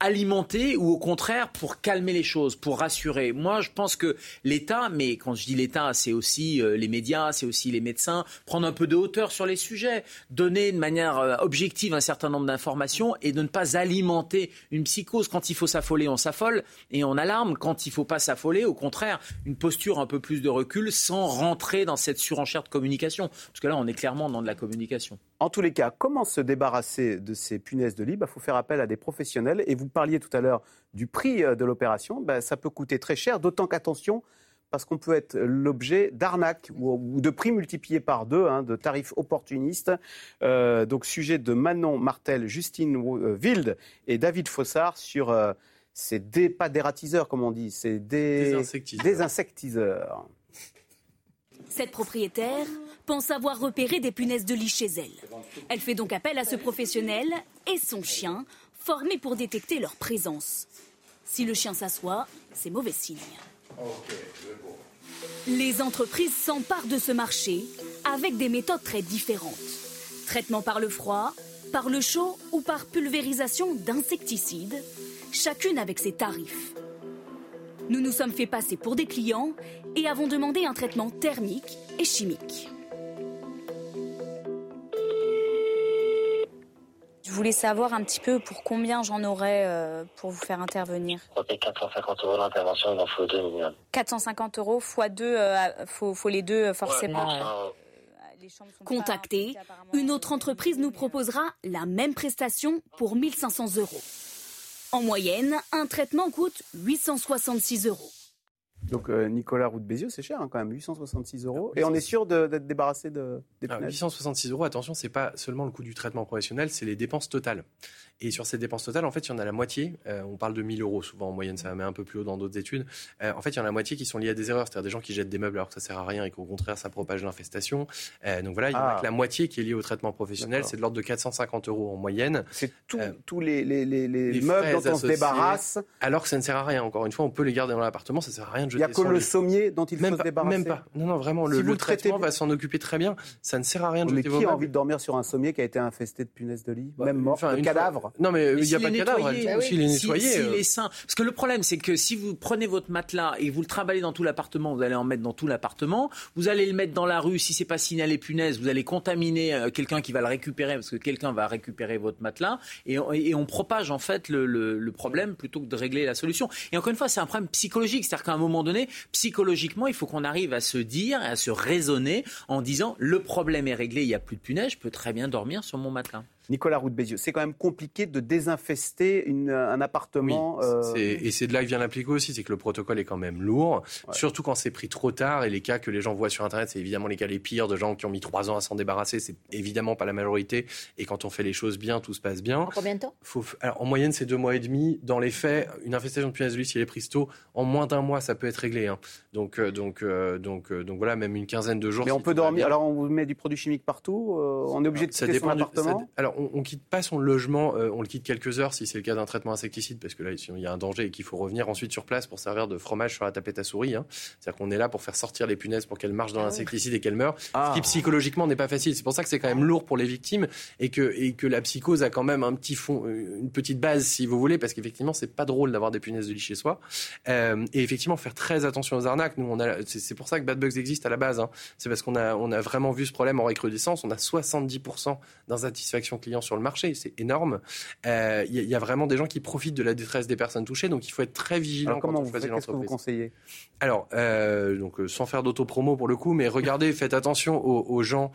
alimenter ou au contraire pour calmer les choses, pour rassurer Moi, je pense que l'État, mais quand je dis l'État, c'est aussi euh, les médias, c'est aussi les médecins, prendre un peu de hauteur sur les sujets, donner de manière euh, objective un certain nombre d'informations et de ne pas alimenter une psychose. Quand il faut s'affoler, on s'affole et on alarme. Quand il faut pas s'affoler, au contraire, une posture un peu plus de recul sans rentrer dans cette surenchère de communication. Parce que là, on est clairement dans de la communication. En tous les cas, comment se débarrasser de ces punaises de lit? Il bah, faut faire appel à des professionnels. Et vous parliez tout à l'heure du prix euh, de l'opération. Bah, ça peut coûter très cher, d'autant qu'attention, parce qu'on peut être l'objet d'arnaques ou, de prix multipliés par deux, hein, de tarifs opportunistes. Euh, donc, sujet de Manon Martel, Justine euh, Wild et David Fossard sur ces dé, pas dératiseurs, comme on dit, c'est des, des insectiseurs. Cette propriétaire pense avoir repéré des punaises de lit chez elle. Elle fait donc appel à ce professionnel et son chien, formé pour détecter leur présence. Si le chien s'assoit, c'est mauvais signe. Les entreprises s'emparent de ce marché avec des méthodes très différentes. Traitement par le froid, par le chaud ou par pulvérisation d'insecticides, chacune avec ses tarifs. Nous nous sommes fait passer pour des clients et avons demandé un traitement thermique et chimique. Voulais savoir un petit peu pour combien j'en aurais euh, pour vous faire intervenir. 450 euros l'intervention, il en faut deux minimum. 450 euros fois deux, euh, faut, faut, les deux euh, forcément. Contactez, une autre entreprise nous proposera la même prestation pour 1500 euros. En moyenne, un traitement coûte 866 euros. Donc euh, Nicolas Roux de c'est cher hein, quand même, 866 euros. Et on est sûr d'être débarrassé de, des 866 euros, attention, c'est pas seulement le coût du traitement professionnel, c'est les dépenses totales. Et sur ces dépenses totales, en fait, il y en a la moitié. Euh, on parle de 1000 euros souvent en moyenne, ça met un peu plus haut dans d'autres études. Euh, en fait, il y en a la moitié qui sont liées à des erreurs, c'est-à-dire des gens qui jettent des meubles alors que ça sert à rien et qu'au contraire ça propage l'infestation. donc voilà, il y en a ah. que la moitié qui est liée au traitement professionnel, c'est de l'ordre de 450 euros en moyenne. C'est tous les, les, les, les meubles dont on se débarrasse. Alors que ça ne sert à rien. Encore une fois, on peut les garder dans l'appartement, ça sert à rien de jeter. Il y a que le sommier dont il faut se débarrasser. Même pas. Non, non, vraiment, le, traitement va s'en occuper très bien. Ça ne sert à rien de jeter Mais qui a envie de dormir sur un sommier qui a été infesté de punaises de lit, bah, même mort, un cadavre? Non, mais il n'y a pas de cadavre. Il faut les nettoyer. S'il euh. est sain. Parce que le problème, c'est que si vous prenez votre matelas et vous le trimballez dans tout l'appartement, vous allez en mettre dans tout l'appartement. Vous allez le mettre dans la rue. Si c'est pas signalé punaise, vous allez contaminer euh, quelqu'un qui va le récupérer parce que quelqu'un va récupérer votre matelas et on, propage en fait le, problème plutôt que de régler la solution. Et encore une fois, c'est un problème psychologique. C'est-à-dire qu'à un moment donné, psychologiquement, il faut qu'on arrive à se dire à se raisonner en disant le problème est réglé, il n'y a plus de punaise, je peux très bien dormir sur mon matelas. Nicolas Roux Bézieux, c'est quand même compliqué de désinfester un appartement. Euh, et c'est de là que vient l'appliquer aussi, c'est que le protocole est quand même lourd, surtout quand c'est pris trop tard. Et les cas que les gens voient sur Internet, c'est évidemment les cas les pires de gens qui ont mis trois ans à s'en débarrasser. C'est évidemment pas la majorité. Et quand on fait les choses bien, tout se passe bien. En combien de temps? En moyenne, c'est deux mois et demi. Dans les faits, une infestation de punaise de lit, si elle est prise tôt, en moins d'un mois, ça peut être réglé. Hein. Donc, euh, donc, euh, donc, donc voilà, même une quinzaine de jours. Mais on peut dormir. Alors, on vous met du produit chimique partout. on est obligé de quitter son appartement. alors, on, on quitte pas son logement, euh, on le quitte quelques heures si c'est le cas d'un traitement insecticide, parce que là, il y a un danger et qu'il faut revenir ensuite sur place pour servir de fromage sur la tapette à souris. Hein. C'est-à-dire qu'on est là pour faire sortir les punaises pour qu'elles marchent dans ah l'insecticide et qu'elles meurent. Ce qui ah. psychologiquement n'est pas facile. C'est pour ça que c'est quand même lourd pour les victimes et que, et que la psychose a quand même un petit fond, euh, une petite base, si vous voulez, parce qu'effectivement, c'est pas drôle d'avoir des punaises de lit chez soi. Euh, et effectivement, faire très attention aux arnaques. Nous, on a, c'est pour ça que Bad Bugs existe à la base. Hein. C'est parce qu'on a, on a vraiment vu ce problème en recrudescence. On a 70% d'insatisfaction client sur le marché. C'est énorme. Il euh, y, a vraiment des gens qui profitent de la détresse des personnes touchées, donc il faut être très vigilant Alors, comment quand on choisit l'entreprise. Qu'est-ce que vous conseillez? Alors, euh, donc euh, sans faire d'auto-promo pour le coup, mais regardez, faites attention aux, gens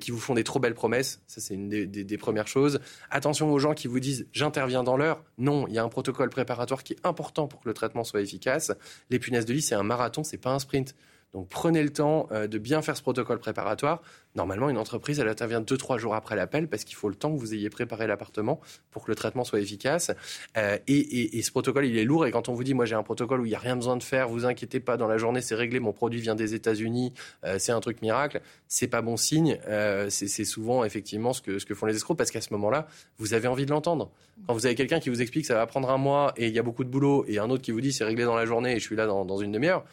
qui vous font des trop belles promesses. Ça, c'est une des, premières choses. Attention aux gens qui vous disent j'interviens dans l'heure. Non, il y a un protocole préparatoire qui est important pour que le traitement soit efficace. Les punaises de lit, c'est un marathon, c'est pas un sprint. Donc prenez le temps de bien faire ce protocole préparatoire. Normalement, une entreprise, elle intervient deux, trois jours après l'appel parce qu'il faut le temps que vous ayez préparé l'appartement pour que le traitement soit efficace. Euh, et, ce protocole, il est lourd. Et quand on vous dit, moi, j'ai un protocole où il n'y a rien besoin de faire, vous inquiétez pas, dans la journée, c'est réglé, mon produit vient des États-Unis, euh, c'est un truc miracle, c'est pas bon signe. Euh, c'est souvent, effectivement, ce que, ce que font les escrocs parce qu'à ce moment-là, vous avez envie de l'entendre. Quand vous avez quelqu'un qui vous explique que ça va prendre un mois et il y a beaucoup de boulot et un autre qui vous dit, c'est réglé dans la journée et je suis là dans une demi-heure,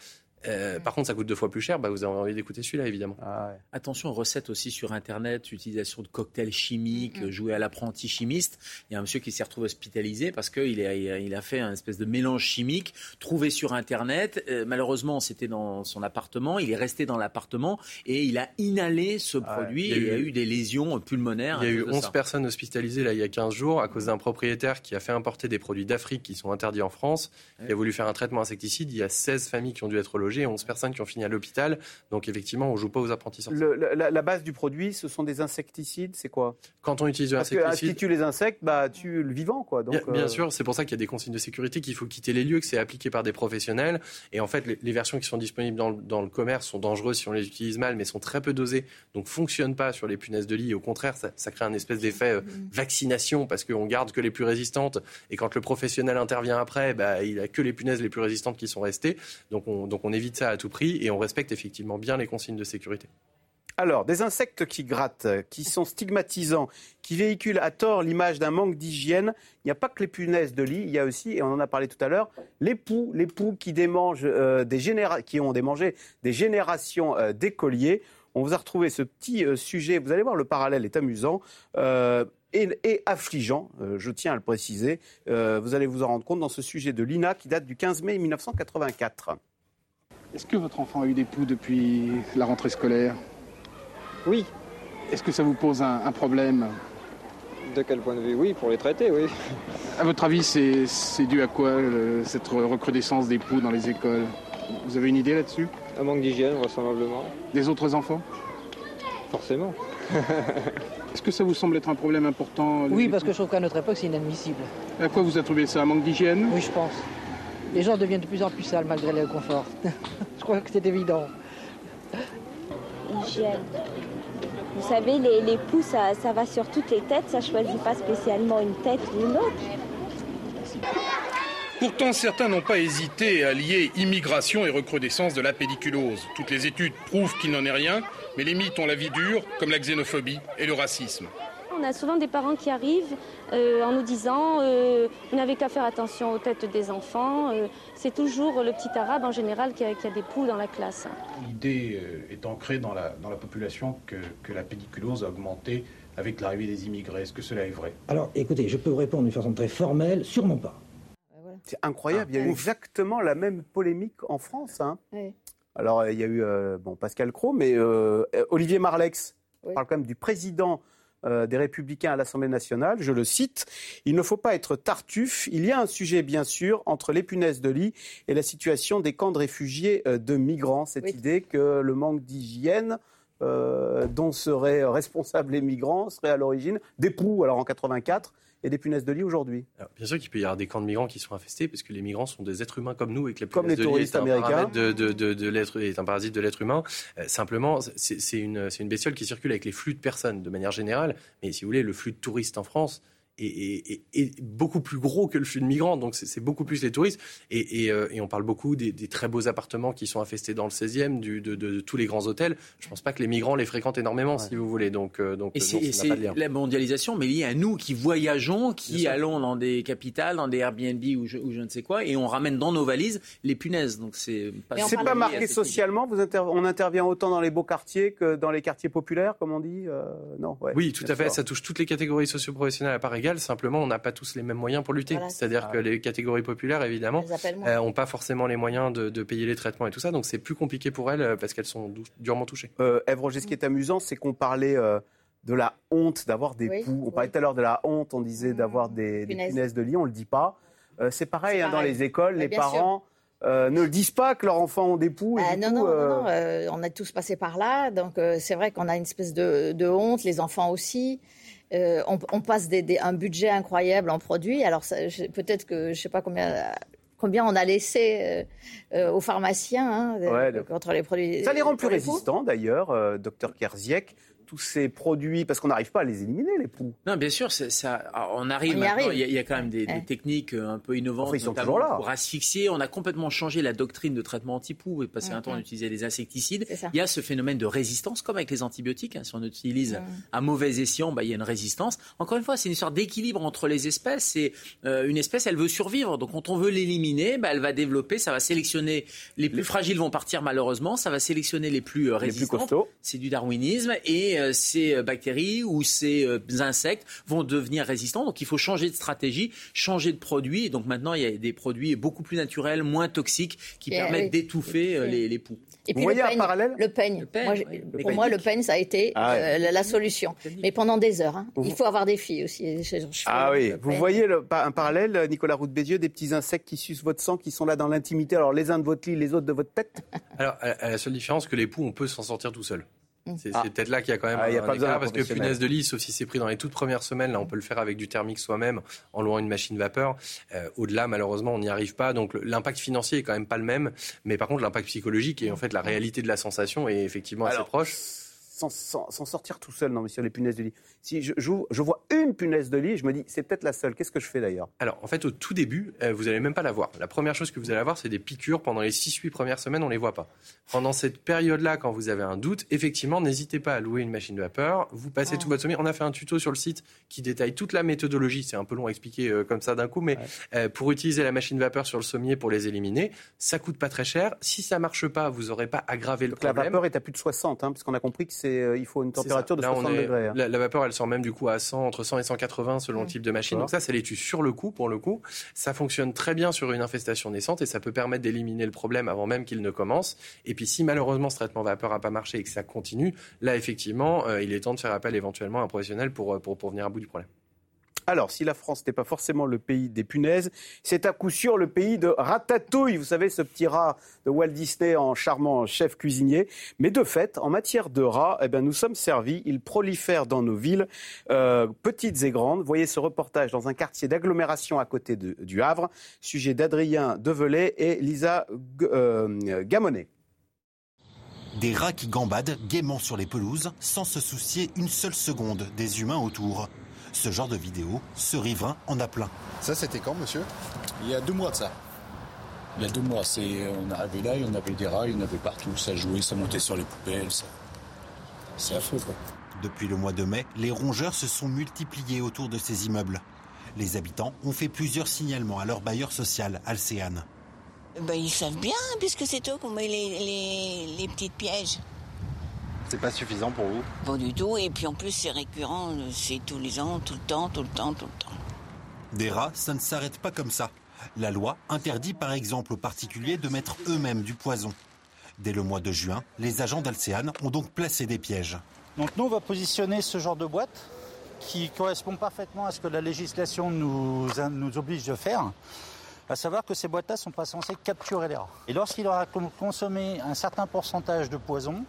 euh, par contre, ça coûte deux fois plus cher. Bah, vous avez envie d'écouter celui-là, évidemment. Ah Attention aux recettes aussi sur Internet, utilisation de cocktails chimiques, mm, mm. jouer à l'apprenti chimiste. Il y a un monsieur qui s'est retrouvé hospitalisé parce qu'il a, il a fait un espèce de mélange chimique trouvé sur Internet. Euh, malheureusement, c'était dans son appartement. Il est resté dans l'appartement et il a inhalé ce ah produit. il, y a eu, des lésions pulmonaires. Il y a eu 11 personnes hospitalisées là, il y a 15 jours à cause d'un propriétaire qui a fait importer des produits d'Afrique qui sont interdits en France. Il a voulu faire un traitement insecticide. Il y a 16 familles qui ont dû être logées logés, 11 personnes qui ont fini à l'hôpital. Donc effectivement, on joue pas aux apprentis sorciers. la, base du produit, ce sont des insecticides, c'est quoi? Quand on utilise de l'insecticide... Parce que si tu les insectes, bah, tu le vivant. Quoi. Donc, bien, sûr, c'est pour ça qu'il y a des consignes de sécurité, qu'il faut quitter les lieux, que c'est appliqué par des professionnels. Et en fait, les, versions qui sont disponibles dans le, dans le, commerce sont dangereuses si on les utilise mal, mais sont très peu dosées, donc fonctionnent pas sur les punaises de lit. Au contraire, ça, ça crée un espèce d'effet vaccination parce qu'on garde que les plus résistantes. Et quand le professionnel intervient après, bah, il a que les punaises les plus résistantes qui sont restées. Donc on, donc on évite ça à tout prix et on respecte effectivement bien les consignes de sécurité. Alors, des insectes qui grattent, qui sont stigmatisants, qui véhiculent à tort l'image d'un manque d'hygiène. Il n'y a pas que les punaises de lit, il y a aussi, et on en a parlé tout à l'heure, les poux, les poux qui, démangent, euh, des qui ont démangé des générations euh, d'écoliers. On vous a retrouvé ce petit euh, sujet, vous allez voir, le parallèle est amusant et, affligeant, je tiens à le préciser. Vous allez vous en rendre compte dans ce sujet de l'INA qui date du 15 mai 1984. Est-ce que votre enfant a eu des poux depuis la rentrée scolaire? Oui. Est-ce que ça vous pose un, problème? De quel point de vue? Oui, pour les traiter, oui. À votre avis, c'est dû à quoi cette recrudescence des poux dans les écoles? Vous avez une idée là-dessus? Un manque d'hygiène, vraisemblablement. Des autres enfants? Forcément. Est-ce que ça vous semble être un problème important Oui, parce que je trouve qu'à notre époque, c'est inadmissible. À quoi vous attribuez ça? Un manque d'hygiène? Oui, je pense. Les gens deviennent de plus en plus sales malgré le confort. je crois que c'est évident. Hygiène. Vous savez, les, les poux, ça, ça, va sur toutes les têtes, ça ne choisit pas spécialement une tête ou une autre. Pourtant, certains n'ont pas hésité à lier immigration et recrudescence de la pédiculose. Toutes les études prouvent qu'il n'en est rien mais les mythes ont la vie dure, comme la xénophobie et le racisme. On a souvent des parents qui arrivent euh, en nous disant euh, Vous n'avez qu'à faire attention aux têtes des enfants. Euh, c'est toujours le petit arabe en général qui a, des poux dans la classe. L'idée est ancrée dans la, dans la population que, que la pédiculose a augmenté avec l'arrivée des immigrés. Est-ce que cela est vrai? Alors écoutez, je peux vous répondre d'une façon très formelle sûrement pas. C'est incroyable, il y a eu exactement la même polémique en France. Hein. Alors, il y a eu euh, bon, Pascal Cros, mais euh, Olivier Marlex parle quand même du président euh, des Républicains à l'Assemblée nationale. Je le cite Il ne faut pas être tartuffe. Il y a un sujet, bien sûr, entre les punaises de lit et la situation des camps de réfugiés de migrants. Cette idée que le manque d'hygiène. Dont seraient responsables les migrants serait à l'origine des poux, alors en 84, et des punaises de lit aujourd'hui Bien sûr qu'il peut y avoir des camps de migrants qui sont infestés, parce que les migrants sont des êtres humains comme nous et que les comme les touristes américains. De, de, de, de est un parasite de l'être humain. Euh, simplement, c'est une, une bestiole qui circule avec les flux de personnes de manière générale. Mais si vous voulez, le flux de touristes en France, est, beaucoup plus gros que le flux de migrants. Donc c'est beaucoup plus les touristes. Et, euh, on parle beaucoup des, très beaux appartements qui sont infestés dans le 16e, du, de, tous les grands hôtels. Je ne pense pas que les migrants les fréquentent énormément, si vous voulez. Donc, euh, donc et c'est la mondialisation, mais liée à nous qui voyageons, qui allons dans des capitales, dans des Airbnb ou je, ne sais quoi, et on ramène dans nos valises les punaises. Donc c'est pas, pas marqué socialement. Vous on intervient autant dans les beaux quartiers que dans les quartiers populaires, comme on dit. Euh, non. oui, tout à fait. Ça touche toutes les catégories socio-professionnelles à Simplement, on n'a pas tous les mêmes moyens pour lutter. C'est-à-dire que les catégories populaires, évidemment, n'ont euh, pas forcément les moyens de, payer les traitements et tout ça. Donc c'est plus compliqué pour elles euh, parce qu'elles sont durement touchées. Euh, Ève Roger, ce qui est amusant, c'est qu'on parlait de la honte d'avoir des poux. On parlait tout à l'heure de la honte, on disait mmh. d'avoir des, punaises de lit, on ne le dit pas. c'est pareil, hein, dans les écoles, les parents. ne le disent pas que leurs enfants ont des poux. Bah, non, non, non, on a tous passé par là, donc c'est vrai qu'on a une espèce de, de, honte, les enfants aussi. Euh, on, passe un budget incroyable en produits. Alors peut-être que je ne sais pas combien combien on a laissé euh, euh, aux pharmaciens hein, contre les produits. Ça les rend plus résistants d'ailleurs, docteur Kerziek tous ces produits Parce qu'on n'arrive pas à les éliminer, les poux. Non, bien sûr, ça, on arrive. Il, y a, quand même des, techniques euh, un peu innovantes sont toujours là. pour asphyxier. On a complètement changé la doctrine de traitement anti-poux. Et passé un temps, on utilisait des insecticides. Il y a ce phénomène de résistance, comme avec les antibiotiques. Hein. Si on utilise à mauvais escient, bah, il y a une résistance. Encore une fois, c'est une sorte d'équilibre entre les espèces. Et euh, une espèce, elle veut survivre. Donc, quand on veut l'éliminer, bah, elle va développer. Ça va sélectionner les plus fragiles vont partir malheureusement. Ça va sélectionner les plus euh, résistants. Les plus costauds. C'est du darwinisme et euh, ces bactéries ou ces insectes vont devenir résistants. Donc il faut changer de stratégie, changer de produit. donc maintenant, il y a des produits beaucoup plus naturels, moins toxiques, qui permettent d'étouffer les, les poux. Et puis le peigne, parallèle le peigne. pour moi, le peigne, ça a été ah euh, la, solution. Mais pendant des heures. Hein. Il faut avoir des filles aussi. ah oui. Vous voyez un parallèle, Nicolas Roux Bézieux, des petits insectes qui sucent votre sang, qui sont là dans l'intimité. Alors les uns de votre lit, les autres de votre tête. Alors, la seule différence, que les poux, on peut s'en sortir tout seul. Mm. C'est ah. peut-être là qu'il y a quand même ah, un, écart, parce que punaise de lit, sauf si c'est pris dans les toutes premières semaines, là on peut le faire avec du thermique soi-même en louant une machine vapeur. Euh, au-delà, malheureusement, on n'y arrive pas. Donc l'impact financier est quand même pas le même, mais par contre l'impact psychologique et en fait la réalité de la sensation est effectivement assez proche s'en sortir tout seul, non, monsieur, les punaises de lit. Si je, je, vois une punaise de lit, je me dis, c'est peut-être la seule. Qu'est-ce que je fais d'ailleurs? Alors, en fait, au tout début, euh, vous n'allez même pas la voir. La première chose que vous allez avoir, c'est des piqûres. Pendant les 6-8 premières semaines, on ne les voit pas. Pendant cette période-là, quand vous avez un doute, effectivement, n'hésitez pas à louer une machine de vapeur. Vous passez tout oh. votre sommeil. On a fait un tuto sur le site qui détaille toute la méthodologie. C'est un peu long à expliquer euh, comme ça d'un coup, mais euh, pour utiliser la machine de vapeur sur le sommier pour les éliminer, ça coûte pas très cher. Si ça marche pas, vous n'aurez pas aggravé le problème. La vapeur est à plus de 60, hein, parce qu'on a compris que c'est il faut une température de 60 degrés. Hein. La, vapeur, elle sort même du coup à 100, entre 100 et 180 selon le type de machine. Donc ça, c'est les tue sur le coup, pour le coup. Ça fonctionne très bien sur une infestation naissante et ça peut permettre d'éliminer le problème avant même qu'il ne commence. Et puis si malheureusement ce traitement vapeur n'a pas marché et que ça continue, là effectivement, euh, il est temps de faire appel éventuellement à un professionnel pour, euh, pour, pour venir à bout du problème. Alors, si la France n'est pas forcément le pays des punaises, c'est à coup sûr le pays de Ratatouille. Vous savez, ce petit rat de Walt Disney en charmant chef cuisinier. Mais de fait, en matière de rats, eh bien, nous sommes servis. Ils prolifèrent dans nos villes, euh, petites et grandes. Voyez ce reportage dans un quartier d'agglomération à côté du Havre. Sujet d'Adrien Develay et Lisa euh, Gamonet. Des rats qui gambadent gaiement sur les pelouses sans se soucier une seule seconde des humains autour. Ce genre de vidéo, ce riverain en a plein. Ça, c'était quand, monsieur? Il y a deux mois de ça. Il y a deux mois, c'est, on arrivé là, il y en avait des rats, il y en avait partout, ça jouait, ça montait sur les poubelles, c'est affreux, quoi. Depuis le mois de mai, les rongeurs se sont multipliés autour de ces immeubles. Les habitants ont fait plusieurs signalements à leur bailleur social, Alcéane. Ben, ils savent bien, puisque c'est eux qui ont mis les, les, les petites pièges. C'est pas suffisant pour vous Pas du tout. Et puis en plus, c'est récurrent. C'est tous les ans, tout le temps, tout le temps, tout le temps. Des rats, ça ne s'arrête pas comme ça. La loi interdit par exemple aux particuliers de mettre eux-mêmes du poison. Dès le mois de juin, les agents d'Alcéane ont donc placé des pièges. Donc nous, on va positionner ce genre de boîte qui correspond parfaitement à ce que la législation nous, nous oblige de faire. À savoir que ces boîtes-là ne sont pas censées capturer les rats. Et lorsqu'il aura consommé un certain pourcentage de poison,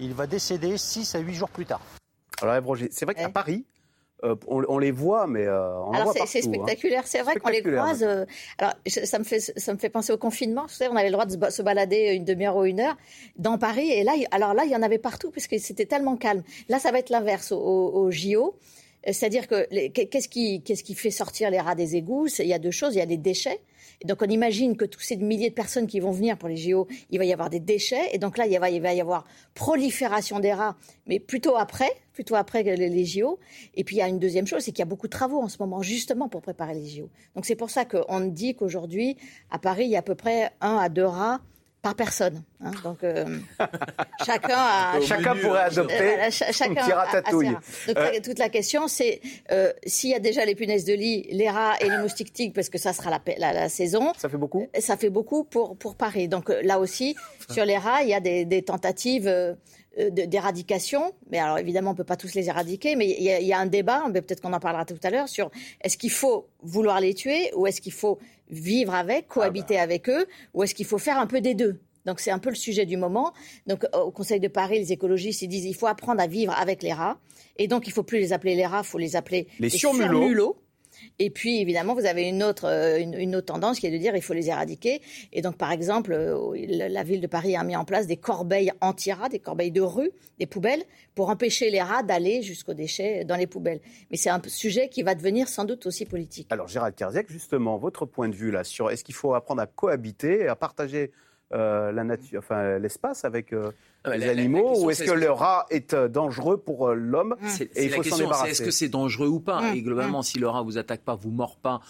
il va décéder 6 à 8 jours plus tard. Alors, c'est vrai qu'à Paris, euh, on, les voit, mais euh, on alors c'est hein. spectaculaire. C'est vrai qu'on les croise. Euh, alors ça me fait ça me fait penser au confinement. Vous savez, on avait le droit de se balader une demi-heure ou une heure dans Paris, et là, alors là, il y en avait partout puisque c'était tellement calme. Là, ça va être l'inverse au, au, JO. C'est-à-dire que qu'est-ce qui qu'est-ce qui fait sortir les rats des égouts? Il y a deux choses. Il y a des déchets et donc on imagine que tous ces milliers de personnes qui vont venir pour les JO, il va y avoir des déchets. Et donc là, il va, il va y avoir prolifération des rats, mais plutôt après, plutôt après les, JO. Et puis il y a une deuxième chose, c'est qu'il y a beaucoup de travaux en ce moment, justement pour préparer les JO. Donc c'est pour ça qu'on dit qu'aujourd'hui, à Paris, il y a à peu près un à deux rats par personne. Hein. donc euh, chacun a, chacun pourrait adopter euh, chacun un ratatouille. Donc euh, toute la question c'est s'il y a déjà les punaises de lit, les rats et les moustiques tigres parce que ça sera la, la, saison. Ça fait beaucoup. Ça fait beaucoup pour pour Paris. Donc là aussi sur les rats il y a des, des tentatives d'éradication. Mais alors évidemment, on peut pas tous les éradiquer, mais il y, y, a un débat, peut-être qu'on en parlera tout à l'heure, sur est-ce qu'il faut vouloir les tuer ou est-ce qu'il faut vivre avec, cohabiter ah bah. avec eux, ou est-ce qu'il faut faire un peu des deux donc c'est un peu le sujet du moment. Donc au Conseil de Paris, les écologistes ils disent il faut apprendre à vivre avec les rats, et donc il faut plus les appeler les rats, il faut les appeler les, surmulots. Et puis, évidemment, vous avez une autre, euh, une, autre tendance qui est de dire il faut les éradiquer. Et donc, par exemple, euh, la ville de Paris a mis en place des corbeilles anti-rats, des corbeilles de rue, des poubelles, pour empêcher les rats d'aller jusqu'aux déchets dans les poubelles. Mais c'est un sujet qui va devenir sans doute aussi politique. Alors, Gérald Kerziak, justement, votre point de vue là sur est-ce qu'il faut apprendre à cohabiter, à partager euh, la nature, enfin l'espace avec ah, les animaux ou est-ce que, le rat est euh, dangereux pour euh, l'homme et il faut s'en débarrasser. Est-ce que c'est dangereux ou pas? Mmh, Et globalement, mmh. si le rat vous attaque pas, vous mord pas,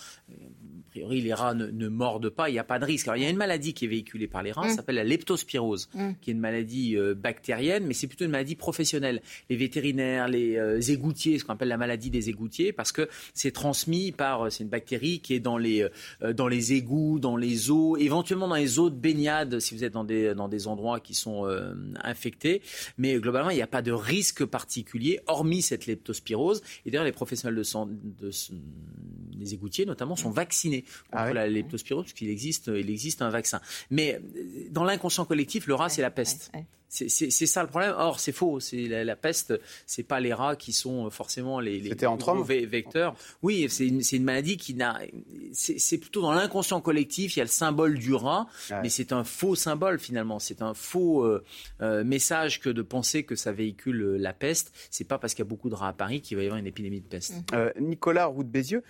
priori, les rats ne, mordent pas, il n'y a pas de risque. Alors, il y a une maladie qui est véhiculée par les rats, ça mm. s'appelle la leptospirose, mm. qui est une maladie euh, bactérienne, mais c'est plutôt une maladie professionnelle. Les vétérinaires, les euh, égoutiers, ce qu'on appelle la maladie des égoutiers, parce que c'est transmis par, c'est une bactérie qui est dans les, dans les égouts, dans les eaux, éventuellement dans les eaux de baignade, si vous êtes dans des, dans des endroits qui sont infectés. Mais globalement, il n'y a pas de risque particulier, hormis cette leptospirose. Et d'ailleurs, les professionnels de, les égoutiers notamment sont vaccinés contre ah la leptospirose, puisqu'il existe, il existe un vaccin. Mais dans l'inconscient collectif, le rat, c'est la peste. C'est ça le problème. Or, c'est faux. C'est la, la, peste. C'est pas les rats qui sont forcément les, les vecteurs. Oui, c'est une, une, maladie qui n'a. C'est plutôt dans l'inconscient collectif. Il y a le symbole du rat, mais c'est un faux symbole finalement. C'est un faux euh, euh, message que de penser que ça véhicule euh, la peste. C'est pas parce qu'il y a beaucoup de rats à Paris qu'il va y avoir une épidémie de peste. Nicolas Roux de Bézieux,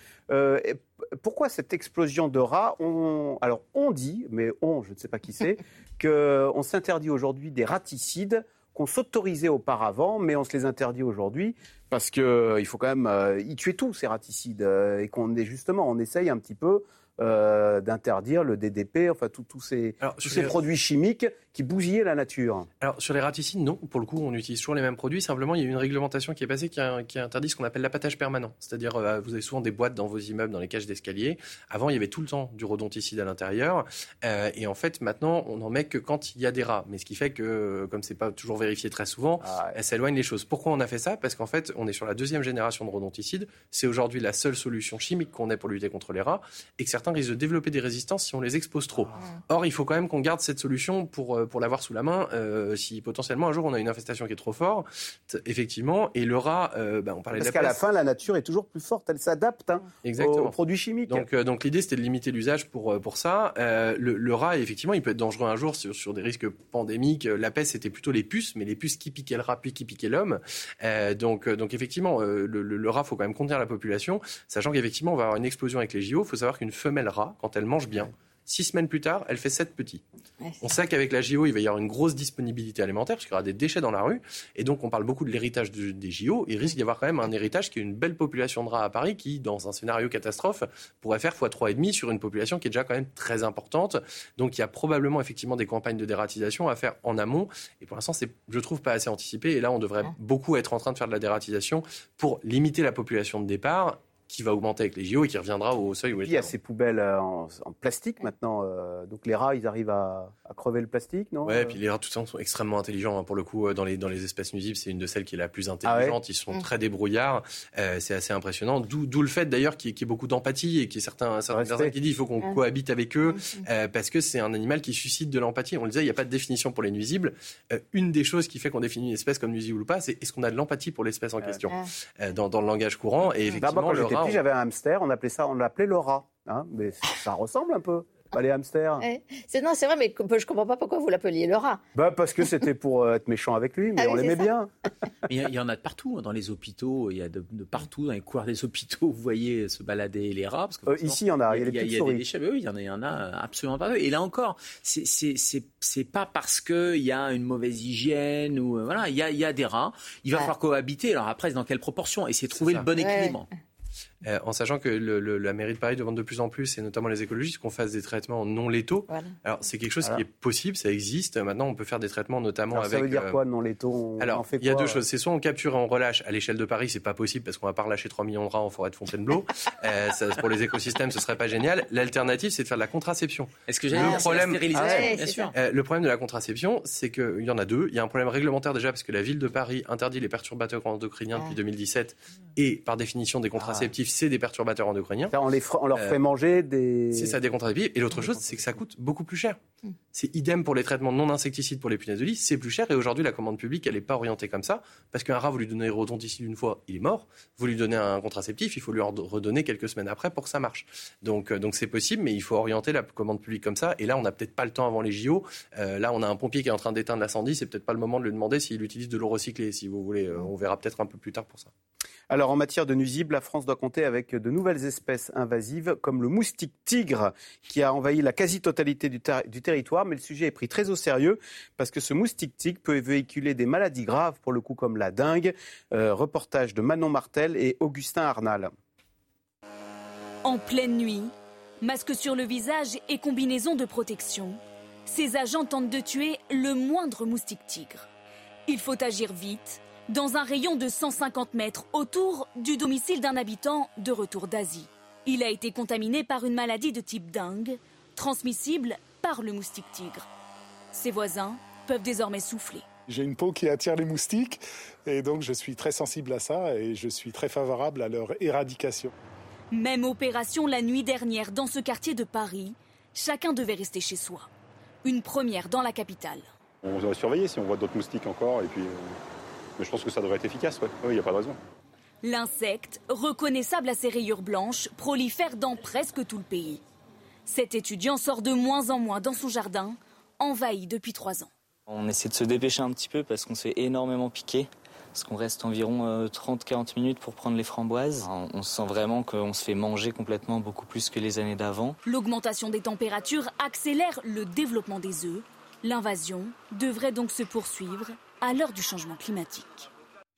pourquoi cette explosion de rats on, Alors, on dit, mais on, je ne sais pas qui c'est, qu'on s'interdit aujourd'hui des raticides qu'on s'autorisait auparavant, mais on se les interdit aujourd'hui parce qu'il euh, faut quand même euh, y tuer tous ces raticides euh, et qu'on est justement, on essaye un petit peu euh, d'interdire le DDP, enfin tous ces, tous ces produits chimiques qui bousillaient la nature. Alors sur les raticides, non. Pour le coup, on utilise toujours les mêmes produits. Simplement, il y a une réglementation qui est passée qui, a, qui interdit ce qu'on appelle l'appâtage permanent. C'est-à-dire, euh, vous avez souvent des boîtes dans vos immeubles, dans les cages d'escalier. Avant, il y avait tout le temps du rodonticide à l'intérieur. Euh, et en fait, maintenant, on n'en met que quand il y a des rats. Mais ce qui fait que, comme c'est pas toujours vérifié très souvent, ah elle s'éloigne les choses. Pourquoi on a fait ça? Parce qu'en fait, on est sur la deuxième génération de rodonticides. C'est aujourd'hui la seule solution chimique qu'on ait pour lutter contre les rats. Et que certains risquent de développer des résistances si on les expose trop. Ah. Or, il faut quand même qu'on garde cette solution pour, euh, pour l'avoir sous la main euh, si potentiellement un jour on a une infestation qui est trop forte, effectivement. Et le rat, euh, bah, on parlait Parce qu'à la fin, la nature est toujours plus forte, elle s'adapte hein, aux, produits chimiques. Donc, donc l'idée, c'était de limiter l'usage pour, pour ça. Le, rat, effectivement, il peut être dangereux un jour sur, sur des risques pandémiques. La peste, c'était plutôt les puces, mais les puces qui piquaient le rat, puis qui piquaient l'homme. donc, donc effectivement, le, le, le rat, faut quand même contenir la population, sachant qu'effectivement, on va avoir une explosion avec les JO. Il faut savoir qu'une femelle rat, quand elle mange bien, Six semaines plus tard, elle fait sept petits. on sait qu'avec la JO, il va y avoir une grosse disponibilité alimentaire parce qu'il y aura des déchets dans la rue. Et donc, on parle beaucoup de l'héritage des JO. Il risque d'y avoir quand même un héritage qui est une belle population de rats à Paris qui, dans un scénario catastrophe, pourrait faire x3,5 sur une population qui est déjà quand même très importante. Donc, il y a probablement effectivement des campagnes de dératisation à faire en amont. Et pour l'instant, c'est, je trouve, pas assez anticipé. Et là, on devrait beaucoup être en train de faire de la dératisation pour limiter la population de départ qui va augmenter avec les JO et qui reviendra au seuil où il y a ces poubelles euh, en, plastique maintenant. Euh, donc les rats, ils arrivent à, crever le plastique, non Ouais, et puis les rats, tout ça, sont extrêmement intelligents. Hein. Pour le coup, euh, dans les, dans les espèces nuisibles, c'est une de celles qui est la plus intelligente. Ah ils sont mmh. très débrouillards. c'est assez impressionnant. D'où le fait d'ailleurs qu'il y, ait beaucoup d'empathie et qu'il y ait certains, personnes qui disent qu'il faut qu'on cohabite avec eux mmh. parce que c'est un animal qui suscite de l'empathie. On le disait, il n'y a pas de définition pour les nuisibles. une des choses qui fait qu'on définit une espèce comme nuisible ou pas, c'est est-ce qu'on a de l'empathie pour l'espèce en question dans, dans, le langage courant? Et bah, effectivement, le rat, j'avais un hamster on appelait ça, on l'appelait Laura. Hein, mais ça ressemble un peu. Pas les hamsters. C'est, non, c'est vrai, mais je comprends pas pourquoi vous l'appeliez le rat. Bah, parce que c'était pour euh, être méchant avec lui, mais ah on l'aimait bien. Il y, en a de partout, hein, dans les hôpitaux, il y a de, partout, dans les couloirs des hôpitaux, vous voyez se balader les rats. Parce que, euh, ici, il y en a, il y a, des il oui, il y en a, il y en a absolument pas. Et là encore, c'est, c'est, pas parce qu'il y a une mauvaise hygiène ou, euh, voilà, il y a, il y a des rats, il va falloir cohabiter. Alors après, dans quelle proportion Et c'est trouver le bon équilibre. Euh, en sachant que la mairie de Paris demande de plus en plus, et notamment les écologistes, qu'on fasse des traitements non létaux. Alors c'est quelque chose qui est possible, ça existe. Maintenant, on peut faire des traitements notamment avec. Ça veut dire euh, quoi non létaux? Alors il y a deux choses. C'est soit on capture et on relâche. À l'échelle de Paris, c'est pas possible parce qu'on va pas relâcher 3 millions de rats en forêt de Fontainebleau. euh, ça, pour les écosystèmes, ce serait pas génial. L'alternative, c'est de faire de la contraception. Est-ce que j'ai le problème euh, Le problème de la contraception, c'est qu'il y en a deux. Il y a un problème réglementaire déjà parce que la ville de Paris interdit les perturbateurs endocriniens depuis 2017 et par définition des contraceptifs, c'est des perturbateurs endocriniens. On, les on leur fait euh, manger des. C'est ça, des contraceptifs. Et l'autre chose, c'est que ça coûte beaucoup plus cher. Mm. C'est idem pour les traitements non insecticides pour les punaises de lit, c'est plus cher. Et aujourd'hui, la commande publique, elle n'est pas orientée comme ça. Parce qu'un rat, vous lui donnez rodonticide une fois, il est mort. Vous lui donnez un contraceptif, il faut lui en redonner quelques semaines après pour que ça marche. Donc, euh, donc c'est possible, mais il faut orienter la commande publique comme ça. Et là, on n'a peut-être pas le temps avant les JO. Euh, là, on a un pompier qui est en train d'éteindre l'incendie. C'est peut-être pas le moment de lui demander s'il utilise de l'eau recyclée, si vous voulez. on verra peut-être un peu plus tard pour ça. Alors, en matière de nuisibles, la France doit compter avec de nouvelles espèces invasives, comme le moustique tigre, qui a envahi la quasi-totalité du, territoire. Mais le sujet est pris très au sérieux, parce que ce moustique tigre peut véhiculer des maladies graves, pour le coup, comme la dengue. Euh, reportage de Manon Martel et Augustin Arnal. En pleine nuit, Masque sur le visage et combinaison de protection, ces agents tentent de tuer le moindre moustique tigre. Il faut agir vite, dans un rayon de 150 mètres autour du domicile d'un habitant de retour d'Asie. Il a été contaminé par une maladie de type dingue, transmissible par le moustique tigre. Ses voisins peuvent désormais souffler. J'ai une peau qui attire les moustiques et donc je suis très sensible à ça et je suis très favorable à leur éradication. Même opération la nuit dernière dans ce quartier de Paris. Chacun devait rester chez soi. Une première dans la capitale. On va surveiller si on voit d'autres moustiques encore et puis. Euh, Mais je pense que ça devrait être efficace, ouais. Il n'y a pas de raison. L'insecte, reconnaissable à ses rayures blanches, prolifère dans presque tout le pays. Cet étudiant sort de moins en moins dans son jardin, envahi depuis trois ans. On essaie de se dépêcher un petit peu parce qu'on se fait énormément piquer. Parce qu'on reste environ euh, 30-40 minutes pour prendre les framboises. On, on sent vraiment qu'on se fait manger complètement beaucoup plus que les années d'avant. L'augmentation des températures accélère le développement des œufs. L'invasion devrait donc se poursuivre à l'heure du changement climatique.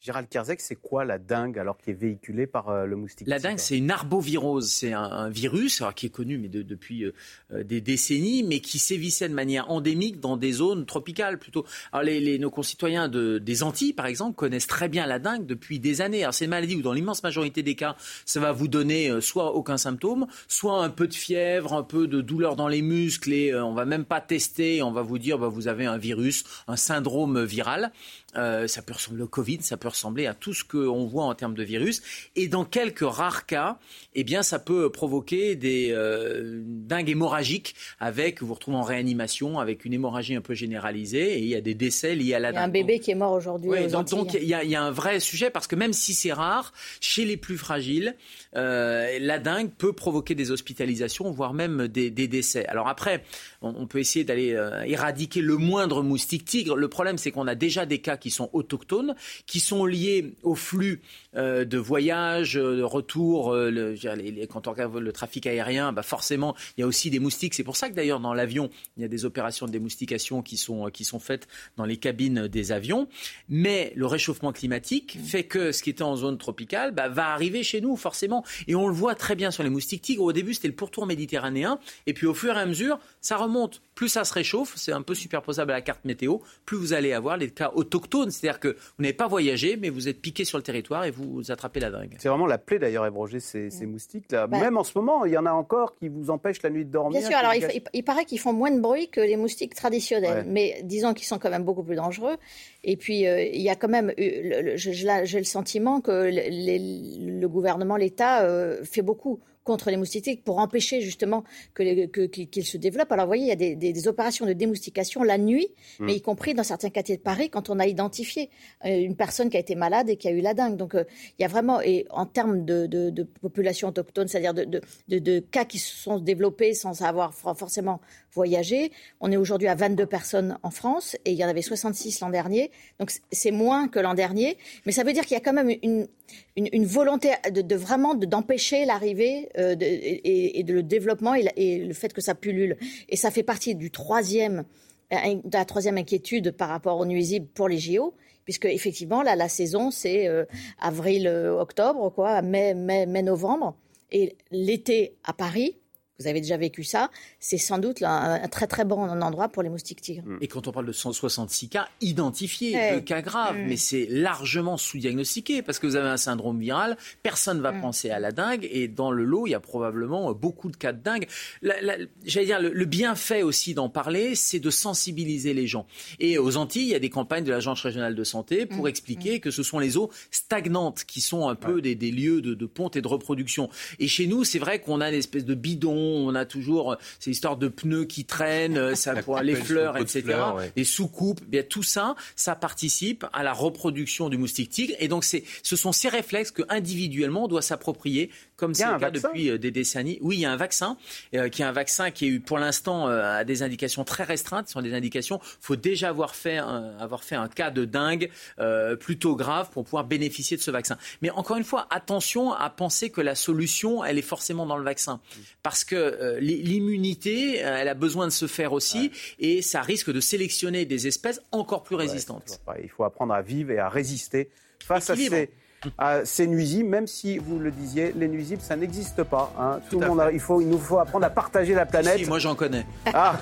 Gérald Kerzek, c'est quoi la dingue alors qui est véhiculée par euh, le moustique La dingue, c'est une arbovirose. C'est un, un virus alors, qui est connu mais de- depuis euh, euh, des décennies, mais qui sévissait de manière endémique dans des zones tropicales plutôt. Alors, les, les- nos concitoyens de, des Antilles, par exemple, connaissent très bien la dingue depuis des années. Alors, c'est une maladie où, dans l'immense majorité des cas, ça va vous donner euh, soit aucun symptôme, soit un peu de fièvre, un peu de douleur dans les muscles, et on va même pas tester. On va vous dire, bah, vous avez un virus, un syndrome viral. Euh, ça peut ressembler au Covid, ça peut ressembler à tout ce qu'on voit en termes de virus. Et dans quelques rares cas, eh bien, ça peut provoquer des euh, dingues hémorragiques avec, vous vous retrouvez en réanimation, avec une hémorragie un peu généralisée, et il y a des décès liés à la Il y a un dingue. bébé qui est mort aujourd'hui. Oui, aux donc il y, a- il y a un vrai sujet parce que même si c'est rare, chez les plus fragiles, euh, la dingue peut provoquer des hospitalisations, voire même des, des décès. Alors après, on, on peut essayer d'aller euh, éradiquer le moindre moustique tigre. Le problème, c'est qu'on a déjà des cas qui sont autochtones, qui sont liés au flux euh, de voyages, euh, de retour. euh, le- les- les- quand on regarde le trafic aérien, bah forcément, il y a aussi des moustiques. C'est pour ça que d'ailleurs dans l'avion, il y a des opérations de démoustication qui sont qui sont faites dans les cabines des avions. Mais le réchauffement climatique fait que ce qui était en zone tropicale bah, va arriver chez nous forcément. Et on le voit très bien sur les moustiques tigres. Au début, c'était le pourtour méditerranéen. Et puis au fur et à mesure, ça remonte. Plus ça se réchauffe, c'est un peu superposable à la carte météo, plus vous allez avoir les cas autochtones. C'est-à-dire que vous n'avez pas voyagé, mais vous êtes piqué sur le territoire et vous attrapez la dingue. C'est vraiment la plaie d'ailleurs, Ève Roger, ces, ces moustiques. Là. Bah. Même en ce moment, il y en a encore qui vous empêchent la nuit de dormir. Bien sûr, alors il, paraît qu'ils font moins de bruit que les moustiques traditionnels, Ouais. mais disons qu'ils sont quand même beaucoup plus dangereux. Et puis euh, il y a quand même, j'ai le sentiment que les- le gouvernement, l'État euh, fait beaucoup contre les moustiques pour empêcher justement que- qu'ils se développent. Alors vous voyez, il y a des, des- des opérations de démoustication la nuit, Mm. mais y compris dans certains quartiers de Paris quand on a identifié euh, une personne qui a été malade et qui a eu la dingue. Donc euh, il y a vraiment, et en termes de, de- de population autochtone, c'est-à-dire de, de- cas qui se sont développés sans avoir for- forcément voyagé, on est aujourd'hui à 22 personnes en France et il y en avait 66 l'an dernier. Donc c'est moins que l'an dernier, mais ça veut dire qu'il y a quand même une, volonté de, vraiment de- d'empêcher l'arrivée euh, et, de le développement et, le fait que ça pullule. Et ça fait partie du troisième, euh, de la troisième inquiétude par rapport aux nuisibles pour les JO, puisque effectivement là la saison c'est euh, avril, octobre, quoi, mai, mai, mai, novembre, et l'été à Paris. Vous avez déjà vécu ça. C'est sans doute là, un, très très bon endroit pour les moustiques tigres. Et quand on parle de 166 cas identifiés, Ouais. de cas graves, Mm. mais c'est largement sous-diagnostiqué parce que vous avez un syndrome viral, personne ne va penser à la dingue et dans le lot, il y a probablement beaucoup de cas de dingue. La- la- J'allais dire, le, le bienfait aussi d'en parler, c'est de sensibiliser les gens. Et aux Antilles, il y a des campagnes de l'Agence régionale de santé pour Mm. expliquer que ce sont les eaux stagnantes qui sont un peu des, des lieux de, de ponte et de reproduction. Et chez nous, c'est vrai qu'on a une espèce de bidon, on a toujours euh, ces histoires de pneus qui traînent, euh, ça, pour les fleurs, etc. fleurs, ouais. Les sous-coupes, bien tout ça, ça participe à la reproduction du moustique tigre. Et donc, c'est, ce sont ces réflexes que individuellement on doit s'approprier, comme c'est le cas vaccin depuis euh, des décennies. Oui, il y a un vaccin, euh, qui est un vaccin qui est eu pour l'instant euh, à des indications très restreintes. Ce sont des indications. faut déjà avoir fait un, avoir fait un cas de dingue euh, plutôt grave pour pouvoir bénéficier de ce vaccin. Mais encore une fois, attention à penser que la solution, elle est forcément dans le vaccin, parce que euh, l'i- l'immunité, euh, elle a besoin de se faire aussi, et ça risque de sélectionner des espèces encore plus résistantes. Ouais, Il faut apprendre à vivre et à résister face à ces, à ces nuisibles, même si vous le disiez, les nuisibles, ça n'existe pas. hein. Tout, Tout le monde, a- il, faut, il nous faut apprendre à partager la planète. Si, moi j'en connais. Ah,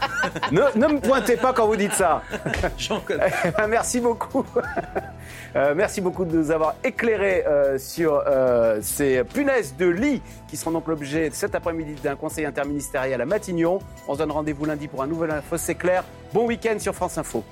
ne, ne me pointez pas quand vous dites ça. J'en connais. Eh ben, merci beaucoup. Euh, merci beaucoup de nous avoir éclairé euh, sur euh, ces punaises de lit qui seront donc l'objet cet après-midi d'un conseil interministériel à Matignon. On se donne rendez-vous lundi pour un nouvel info, c'est clair. Bon week-end sur France Info.